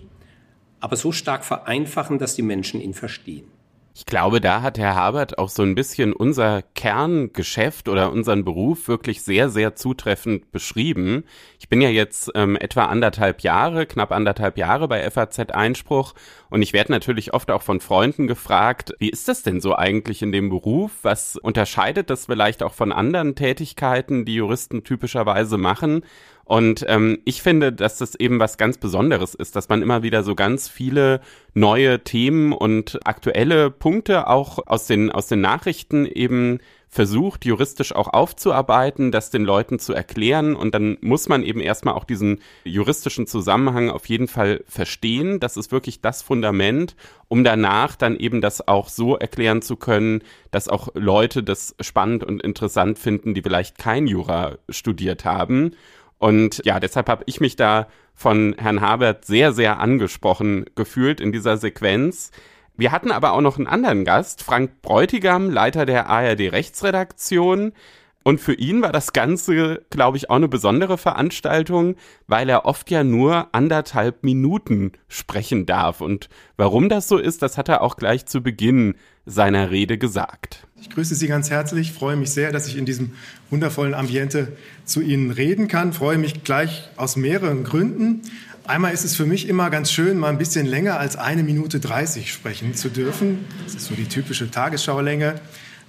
aber so stark vereinfachen, dass die Menschen ihn verstehen. Ich glaube, da hat Herr Habert auch so ein bisschen unser Kerngeschäft oder unseren Beruf wirklich sehr, sehr zutreffend beschrieben. Ich bin ja jetzt ähm, etwa anderthalb Jahre, knapp anderthalb Jahre bei FAZ Einspruch und ich werde natürlich oft auch von Freunden gefragt, wie ist das denn so eigentlich in dem Beruf? Was unterscheidet das vielleicht auch von anderen Tätigkeiten, die Juristen typischerweise machen? Und ähm, ich finde, dass das eben was ganz Besonderes ist, dass man immer wieder so ganz viele neue Themen und aktuelle Punkte auch aus den, aus den Nachrichten eben versucht, juristisch auch aufzuarbeiten, das den Leuten zu erklären. Und dann muss man eben erstmal auch diesen juristischen Zusammenhang auf jeden Fall verstehen. Das ist wirklich das Fundament, um danach dann eben das auch so erklären zu können, dass auch Leute das spannend und interessant finden, die vielleicht kein Jura studiert haben. Und ja, deshalb habe ich mich da von Herrn Habert sehr, sehr angesprochen gefühlt in dieser Sequenz. Wir hatten aber auch noch einen anderen Gast, Frank Bräutigam, Leiter der ARD Rechtsredaktion. Und für ihn war das Ganze, glaube ich, auch eine besondere Veranstaltung, weil er oft ja nur anderthalb Minuten sprechen darf. Und warum das so ist, das hat er auch gleich zu Beginn seiner Rede gesagt. Ich grüße Sie ganz herzlich, freue mich sehr, dass ich in diesem wundervollen Ambiente zu Ihnen reden kann, freue mich gleich aus mehreren Gründen. Einmal ist es für mich immer ganz schön, mal ein bisschen länger als eine Minute 30 sprechen zu dürfen. Das ist so die typische Tagesschaulänge.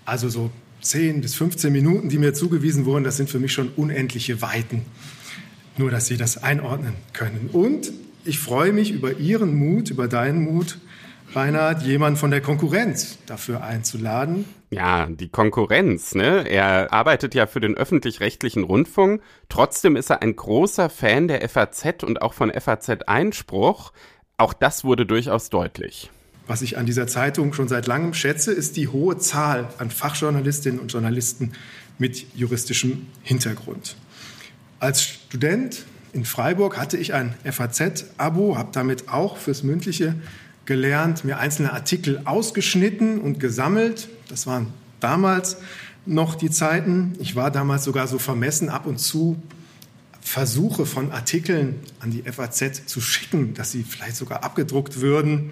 Also so 10 bis 15 Minuten, die mir zugewiesen wurden, das sind für mich schon unendliche Weiten. Nur, dass Sie das einordnen können. Und ich freue mich über Ihren Mut, über deinen Mut, Reinhard, jemand von der Konkurrenz dafür einzuladen. Ja, die Konkurrenz, ne? Er arbeitet ja für den öffentlich-rechtlichen Rundfunk. Trotzdem ist er ein großer Fan der FAZ und auch von FAZ Einspruch. Auch das wurde durchaus deutlich. Was ich an dieser Zeitung schon seit langem schätze, ist die hohe Zahl an Fachjournalistinnen und Journalisten mit juristischem Hintergrund. Als Student in Freiburg hatte ich ein FAZ-Abo, habe damit auch fürs mündliche gelernt, mir einzelne Artikel ausgeschnitten und gesammelt. Das waren damals noch die Zeiten. Ich war damals sogar so vermessen, ab und zu Versuche von Artikeln an die FAZ zu schicken, dass sie vielleicht sogar abgedruckt würden.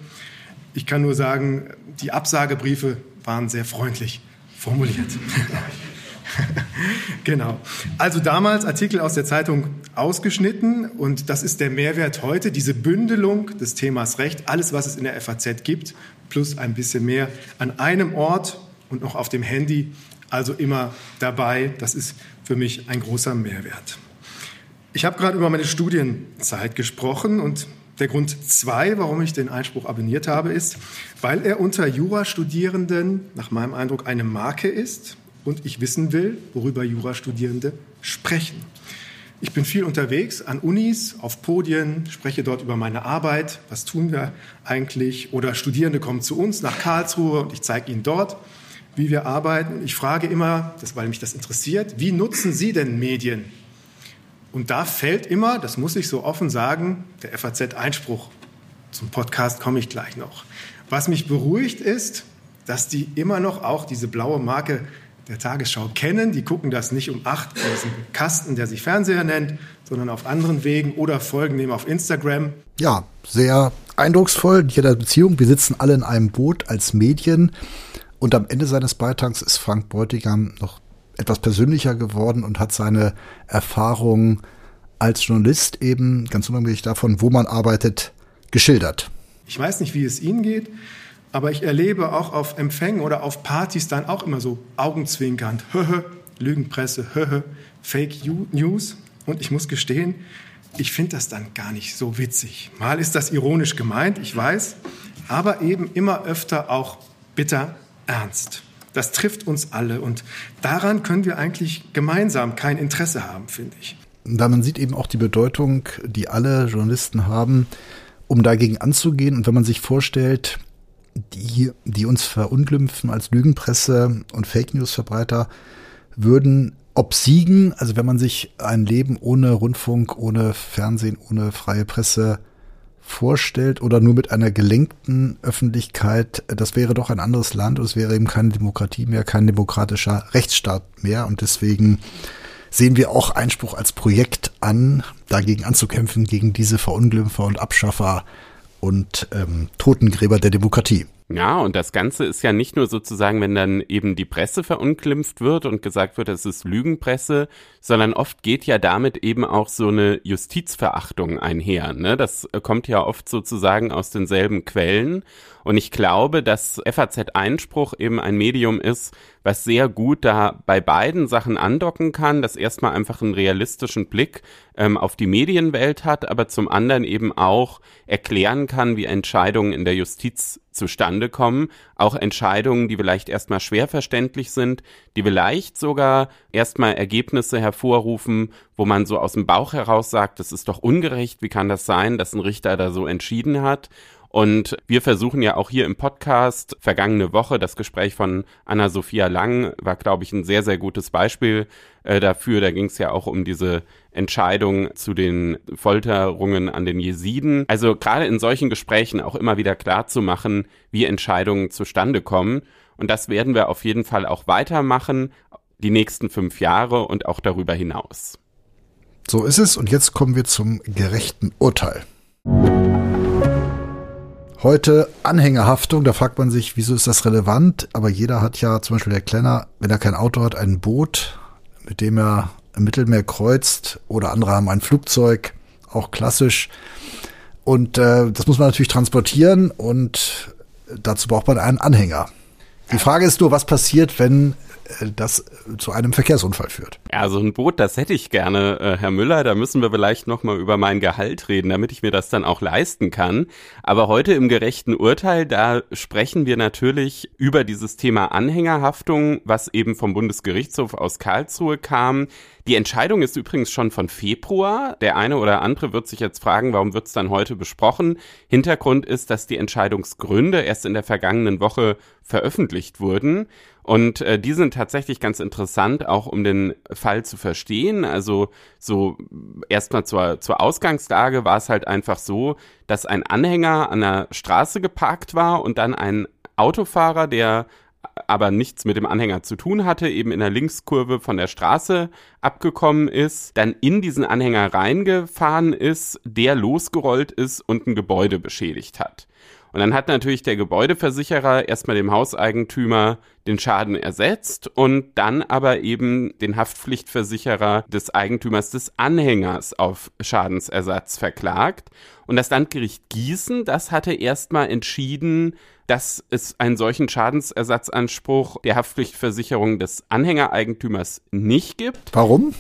Ich kann nur sagen, die Absagebriefe waren sehr freundlich formuliert. genau. Also damals Artikel aus der Zeitung ausgeschnitten und das ist der Mehrwert heute, diese Bündelung des Themas Recht, alles, was es in der FAZ gibt, plus ein bisschen mehr an einem Ort und noch auf dem Handy, also immer dabei. Das ist für mich ein großer Mehrwert. Ich habe gerade über meine Studienzeit gesprochen und der Grund zwei, warum ich den Einspruch abonniert habe, ist, weil er unter Jurastudierenden nach meinem Eindruck eine Marke ist und ich wissen will, worüber Jurastudierende sprechen. Ich bin viel unterwegs an Unis, auf Podien, spreche dort über meine Arbeit, was tun wir eigentlich. Oder Studierende kommen zu uns nach Karlsruhe und ich zeige ihnen dort, wie wir arbeiten. Ich frage immer, das, weil mich das interessiert, wie nutzen Sie denn Medien? Und da fällt immer, das muss ich so offen sagen, der FAZ-Einspruch. Zum Podcast komme ich gleich noch. Was mich beruhigt ist, dass die immer noch auch diese blaue Marke der Tagesschau kennen. Die gucken das nicht um acht in diesem Kasten, der sich Fernseher nennt, sondern auf anderen Wegen oder folgen dem auf Instagram. Ja, sehr eindrucksvoll in jeder Beziehung. Wir sitzen alle in einem Boot als Medien. Und am Ende seines Beitrags ist Frank Beutigam noch etwas persönlicher geworden und hat seine Erfahrungen als Journalist eben, ganz unabhängig davon, wo man arbeitet, geschildert. Ich weiß nicht, wie es Ihnen geht. Aber ich erlebe auch auf Empfängen oder auf Partys dann auch immer so augenzwinkernd, höhö, Lügenpresse, höhö, Fake News. Und ich muss gestehen, ich finde das dann gar nicht so witzig. Mal ist das ironisch gemeint, ich weiß, aber eben immer öfter auch bitter ernst. Das trifft uns alle und daran können wir eigentlich gemeinsam kein Interesse haben, finde ich. Da man sieht eben auch die Bedeutung, die alle Journalisten haben, um dagegen anzugehen. Und wenn man sich vorstellt, die, die uns verunglimpfen als Lügenpresse und Fake News Verbreiter, würden obsiegen, also wenn man sich ein Leben ohne Rundfunk, ohne Fernsehen, ohne freie Presse vorstellt oder nur mit einer gelenkten Öffentlichkeit, das wäre doch ein anderes Land und es wäre eben keine Demokratie mehr, kein demokratischer Rechtsstaat mehr. Und deswegen sehen wir auch Einspruch als Projekt an, dagegen anzukämpfen, gegen diese Verunglimpfer und Abschaffer und ähm, Totengräber der Demokratie. Ja, und das Ganze ist ja nicht nur sozusagen, wenn dann eben die Presse verunglimpft wird und gesagt wird, es ist Lügenpresse, sondern oft geht ja damit eben auch so eine Justizverachtung einher. Ne? Das kommt ja oft sozusagen aus denselben Quellen. Und ich glaube, dass FAZ-Einspruch eben ein Medium ist, was sehr gut da bei beiden Sachen andocken kann, das erstmal einfach einen realistischen Blick ähm, auf die Medienwelt hat, aber zum anderen eben auch erklären kann, wie Entscheidungen in der Justiz zustande kommen. Auch Entscheidungen, die vielleicht erstmal schwer verständlich sind, die vielleicht sogar erstmal Ergebnisse hervorrufen, wo man so aus dem Bauch heraus sagt, das ist doch ungerecht, wie kann das sein, dass ein Richter da so entschieden hat. Und wir versuchen ja auch hier im Podcast vergangene Woche, das Gespräch von Anna-Sophia Lang war, glaube ich, ein sehr, sehr gutes Beispiel äh, dafür. Da ging es ja auch um diese Entscheidung zu den Folterungen an den Jesiden. Also gerade in solchen Gesprächen auch immer wieder klar zu machen, wie Entscheidungen zustande kommen. Und das werden wir auf jeden Fall auch weitermachen, die nächsten fünf Jahre und auch darüber hinaus. So ist es. Und jetzt kommen wir zum gerechten Urteil. Heute Anhängerhaftung, da fragt man sich, wieso ist das relevant? Aber jeder hat ja, zum Beispiel der Klenner, wenn er kein Auto hat, ein Boot, mit dem er im Mittelmeer kreuzt oder andere haben ein Flugzeug, auch klassisch. Und äh, das muss man natürlich transportieren und dazu braucht man einen Anhänger. Die Frage ist nur, was passiert, wenn das zu einem Verkehrsunfall führt. Ja, so ein Boot, das hätte ich gerne, äh, Herr Müller. Da müssen wir vielleicht nochmal über mein Gehalt reden, damit ich mir das dann auch leisten kann. Aber heute im gerechten Urteil, da sprechen wir natürlich über dieses Thema Anhängerhaftung, was eben vom Bundesgerichtshof aus Karlsruhe kam. Die Entscheidung ist übrigens schon von Februar. Der eine oder andere wird sich jetzt fragen, warum wird es dann heute besprochen? Hintergrund ist, dass die Entscheidungsgründe erst in der vergangenen Woche veröffentlicht wurden. Und äh, die sind tatsächlich ganz interessant, auch um den Fall zu verstehen. Also so erstmal zur, zur Ausgangslage war es halt einfach so, dass ein Anhänger an der Straße geparkt war und dann ein Autofahrer, der aber nichts mit dem Anhänger zu tun hatte, eben in der Linkskurve von der Straße abgekommen ist, dann in diesen Anhänger reingefahren ist, der losgerollt ist und ein Gebäude beschädigt hat. Und dann hat natürlich der Gebäudeversicherer erstmal dem Hauseigentümer den Schaden ersetzt und dann aber eben den Haftpflichtversicherer des Eigentümers des Anhängers auf Schadensersatz verklagt. Und das Landgericht Gießen, das hatte erstmal entschieden, dass es einen solchen Schadensersatzanspruch der Haftpflichtversicherung des Anhängereigentümers nicht gibt. Warum?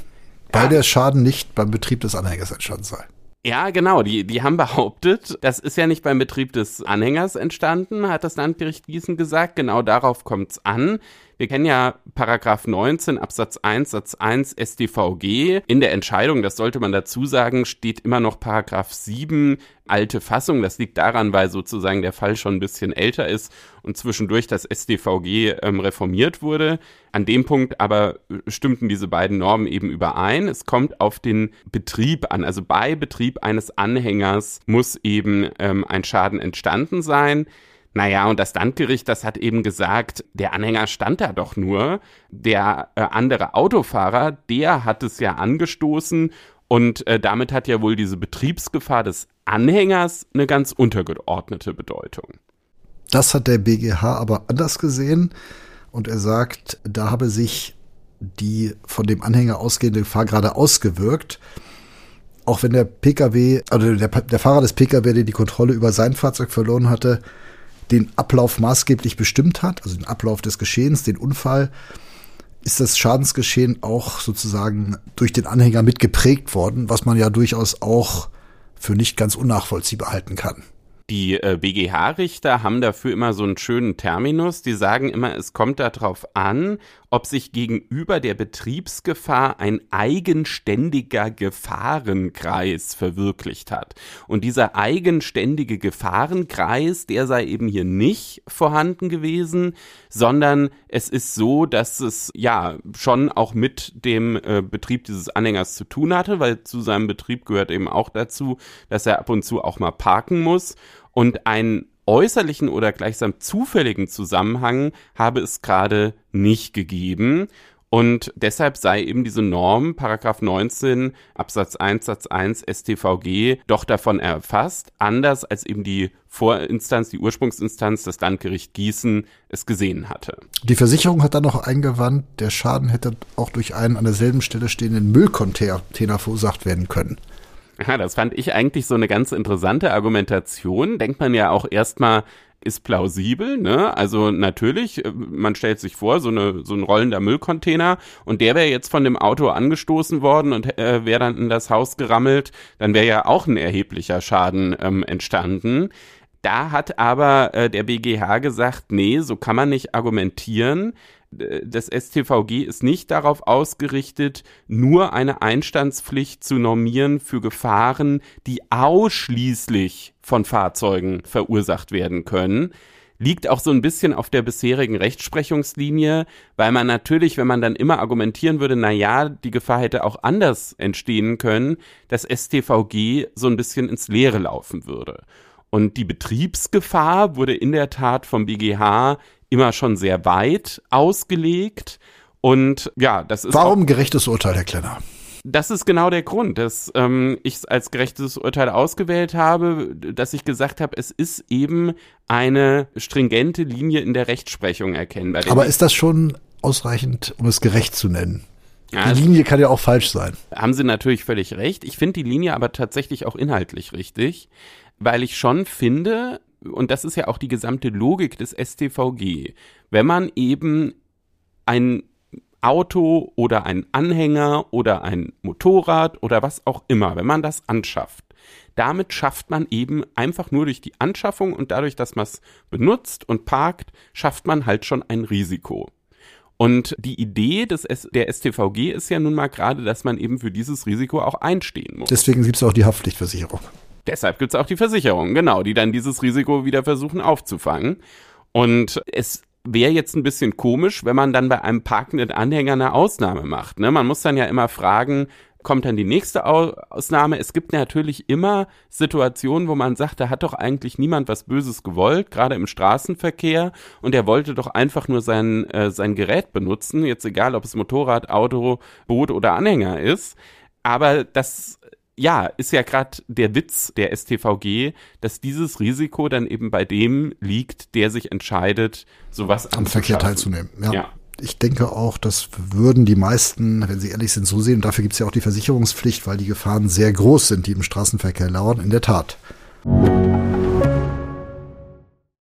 Weil ja. der Schaden nicht beim Betrieb des Anhängers entstanden sei. Ja, genau. Die, die haben behauptet, das ist ja nicht beim Betrieb des Anhängers entstanden, hat das Landgericht Gießen gesagt. Genau darauf kommt es an. Wir kennen ja Paragraph 19 Absatz 1 Satz 1 StVG. In der Entscheidung, das sollte man dazu sagen, steht immer noch Paragraph 7 alte Fassung. Das liegt daran, weil sozusagen der Fall schon ein bisschen älter ist und zwischendurch das StVG ähm, reformiert wurde. An dem Punkt aber stimmten diese beiden Normen eben überein. Es kommt auf den Betrieb an. Also bei Betrieb eines Anhängers muss eben ähm, ein Schaden entstanden sein. Naja, und das Landgericht, das hat eben gesagt, der Anhänger stand da doch nur. Der äh, andere Autofahrer, der hat es ja angestoßen und äh, damit hat ja wohl diese Betriebsgefahr des Anhängers eine ganz untergeordnete Bedeutung. Das hat der BGH aber anders gesehen und er sagt, da habe sich die von dem Anhänger ausgehende Gefahr gerade ausgewirkt. Auch wenn der Pkw, also der, der Fahrer des Pkw, der die Kontrolle über sein Fahrzeug verloren hatte, den Ablauf maßgeblich bestimmt hat, also den Ablauf des Geschehens, den Unfall, ist das Schadensgeschehen auch sozusagen durch den Anhänger mitgeprägt worden, was man ja durchaus auch für nicht ganz unnachvollziehbar halten kann. Die äh, BGH-Richter haben dafür immer so einen schönen Terminus. Die sagen immer, es kommt darauf an, ob sich gegenüber der Betriebsgefahr ein eigenständiger Gefahrenkreis verwirklicht hat. Und dieser eigenständige Gefahrenkreis, der sei eben hier nicht vorhanden gewesen, sondern es ist so, dass es ja schon auch mit dem äh, Betrieb dieses Anhängers zu tun hatte, weil zu seinem Betrieb gehört eben auch dazu, dass er ab und zu auch mal parken muss und einen äußerlichen oder gleichsam zufälligen Zusammenhang habe es gerade nicht gegeben. Und deshalb sei eben diese Norm, Paragraph 19 Absatz 1 Satz 1 StVG, doch davon erfasst, anders als eben die Vorinstanz, die Ursprungsinstanz, das Landgericht Gießen es gesehen hatte. Die Versicherung hat dann noch eingewandt, der Schaden hätte auch durch einen an derselben Stelle stehenden Müllcontainer verursacht werden können. Ja, das fand ich eigentlich so eine ganz interessante Argumentation. Denkt man ja auch erstmal, ist plausibel, ne? Also natürlich, äh, man stellt sich vor, so, eine, so ein rollender Müllcontainer und der wäre jetzt von dem Auto angestoßen worden und äh, wäre dann in das Haus gerammelt, dann wäre ja auch ein erheblicher Schaden ähm, entstanden. Da hat aber äh, der BGH gesagt, nee, so kann man nicht argumentieren das STVG ist nicht darauf ausgerichtet, nur eine Einstandspflicht zu normieren für Gefahren, die ausschließlich von Fahrzeugen verursacht werden können. Liegt auch so ein bisschen auf der bisherigen Rechtsprechungslinie, weil man natürlich, wenn man dann immer argumentieren würde, na ja, die Gefahr hätte auch anders entstehen können, das STVG so ein bisschen ins Leere laufen würde. Und die Betriebsgefahr wurde in der Tat vom BGH immer schon sehr weit ausgelegt. Und ja, das ist. Warum gerechtes Urteil, Herr Klenner? Das ist genau der Grund, dass ähm, ich es als gerechtes Urteil ausgewählt habe, dass ich gesagt habe, es ist eben eine stringente Linie in der Rechtsprechung erkennbar. Aber ist das schon ausreichend, um es gerecht zu nennen? Ja, die Linie kann ja auch falsch sein. Haben Sie natürlich völlig recht. Ich finde die Linie aber tatsächlich auch inhaltlich richtig, weil ich schon finde, und das ist ja auch die gesamte Logik des STVG, wenn man eben ein Auto oder ein Anhänger oder ein Motorrad oder was auch immer, wenn man das anschafft, damit schafft man eben einfach nur durch die Anschaffung und dadurch, dass man es benutzt und parkt, schafft man halt schon ein Risiko. Und die Idee des der STVG ist ja nun mal gerade, dass man eben für dieses Risiko auch einstehen muss. Deswegen gibt es auch die Haftpflichtversicherung. Deshalb gibt es auch die Versicherung, genau, die dann dieses Risiko wieder versuchen aufzufangen. Und es wäre jetzt ein bisschen komisch, wenn man dann bei einem parkenden Anhänger eine Ausnahme macht. Ne? Man muss dann ja immer fragen, kommt dann die nächste Ausnahme. Es gibt natürlich immer Situationen, wo man sagt, da hat doch eigentlich niemand was Böses gewollt, gerade im Straßenverkehr, und er wollte doch einfach nur sein, äh, sein Gerät benutzen, jetzt egal, ob es Motorrad, Auto, Boot oder Anhänger ist. Aber das ja, ist ja gerade der Witz der STVG, dass dieses Risiko dann eben bei dem liegt, der sich entscheidet, sowas am Verkehr teilzunehmen. Ja. ja. Ich denke auch, das würden die meisten, wenn sie ehrlich sind, so sehen. Und dafür gibt es ja auch die Versicherungspflicht, weil die Gefahren sehr groß sind, die im Straßenverkehr lauern. In der Tat.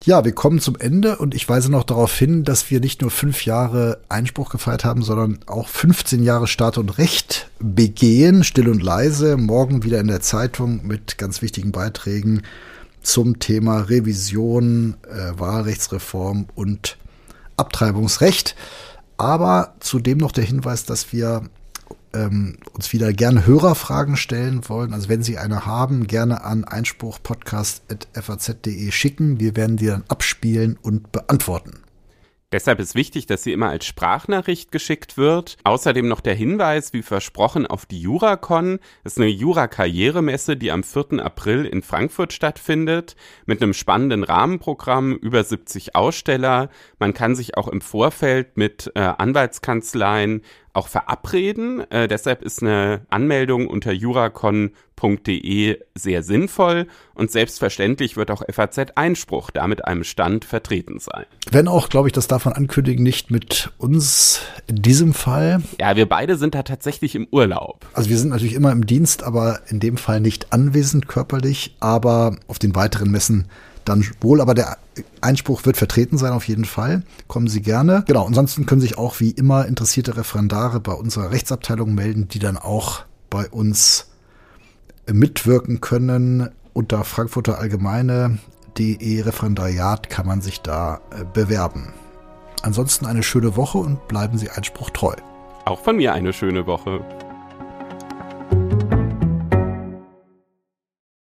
Ja, wir kommen zum Ende und ich weise noch darauf hin, dass wir nicht nur fünf Jahre Einspruch gefeiert haben, sondern auch 15 Jahre Staat und Recht begehen, still und leise. Morgen wieder in der Zeitung mit ganz wichtigen Beiträgen zum Thema Revision, äh, Wahlrechtsreform und Abtreibungsrecht. Aber zudem noch der Hinweis, dass wir ähm, uns wieder gerne Hörerfragen stellen wollen, also wenn Sie eine haben, gerne an einspruchpodcast.faz.de schicken. Wir werden die dann abspielen und beantworten. Deshalb ist wichtig, dass sie immer als Sprachnachricht geschickt wird. Außerdem noch der Hinweis, wie versprochen, auf die Juracon. Das ist eine Jura-Karrieremesse, die am 4. April in Frankfurt stattfindet, mit einem spannenden Rahmenprogramm, über 70 Aussteller. Man kann sich auch im Vorfeld mit äh, Anwaltskanzleien auch verabreden. Äh, deshalb ist eine Anmeldung unter juracon.de sehr sinnvoll und selbstverständlich wird auch FAZ Einspruch da mit einem Stand vertreten sein. Wenn auch, glaube ich, das man ankündigen, nicht mit uns in diesem Fall. Ja, wir beide sind da tatsächlich im Urlaub. Also wir sind natürlich immer im Dienst, aber in dem Fall nicht anwesend körperlich, aber auf den weiteren Messen dann wohl, aber der Einspruch wird vertreten sein auf jeden Fall. Kommen Sie gerne. Genau, ansonsten können sich auch wie immer interessierte Referendare bei unserer Rechtsabteilung melden, die dann auch bei uns mitwirken können. Unter Frankfurter Allgemeine.de Referendariat kann man sich da äh, bewerben. Ansonsten eine schöne Woche und bleiben Sie Einspruch treu. Auch von mir eine schöne Woche.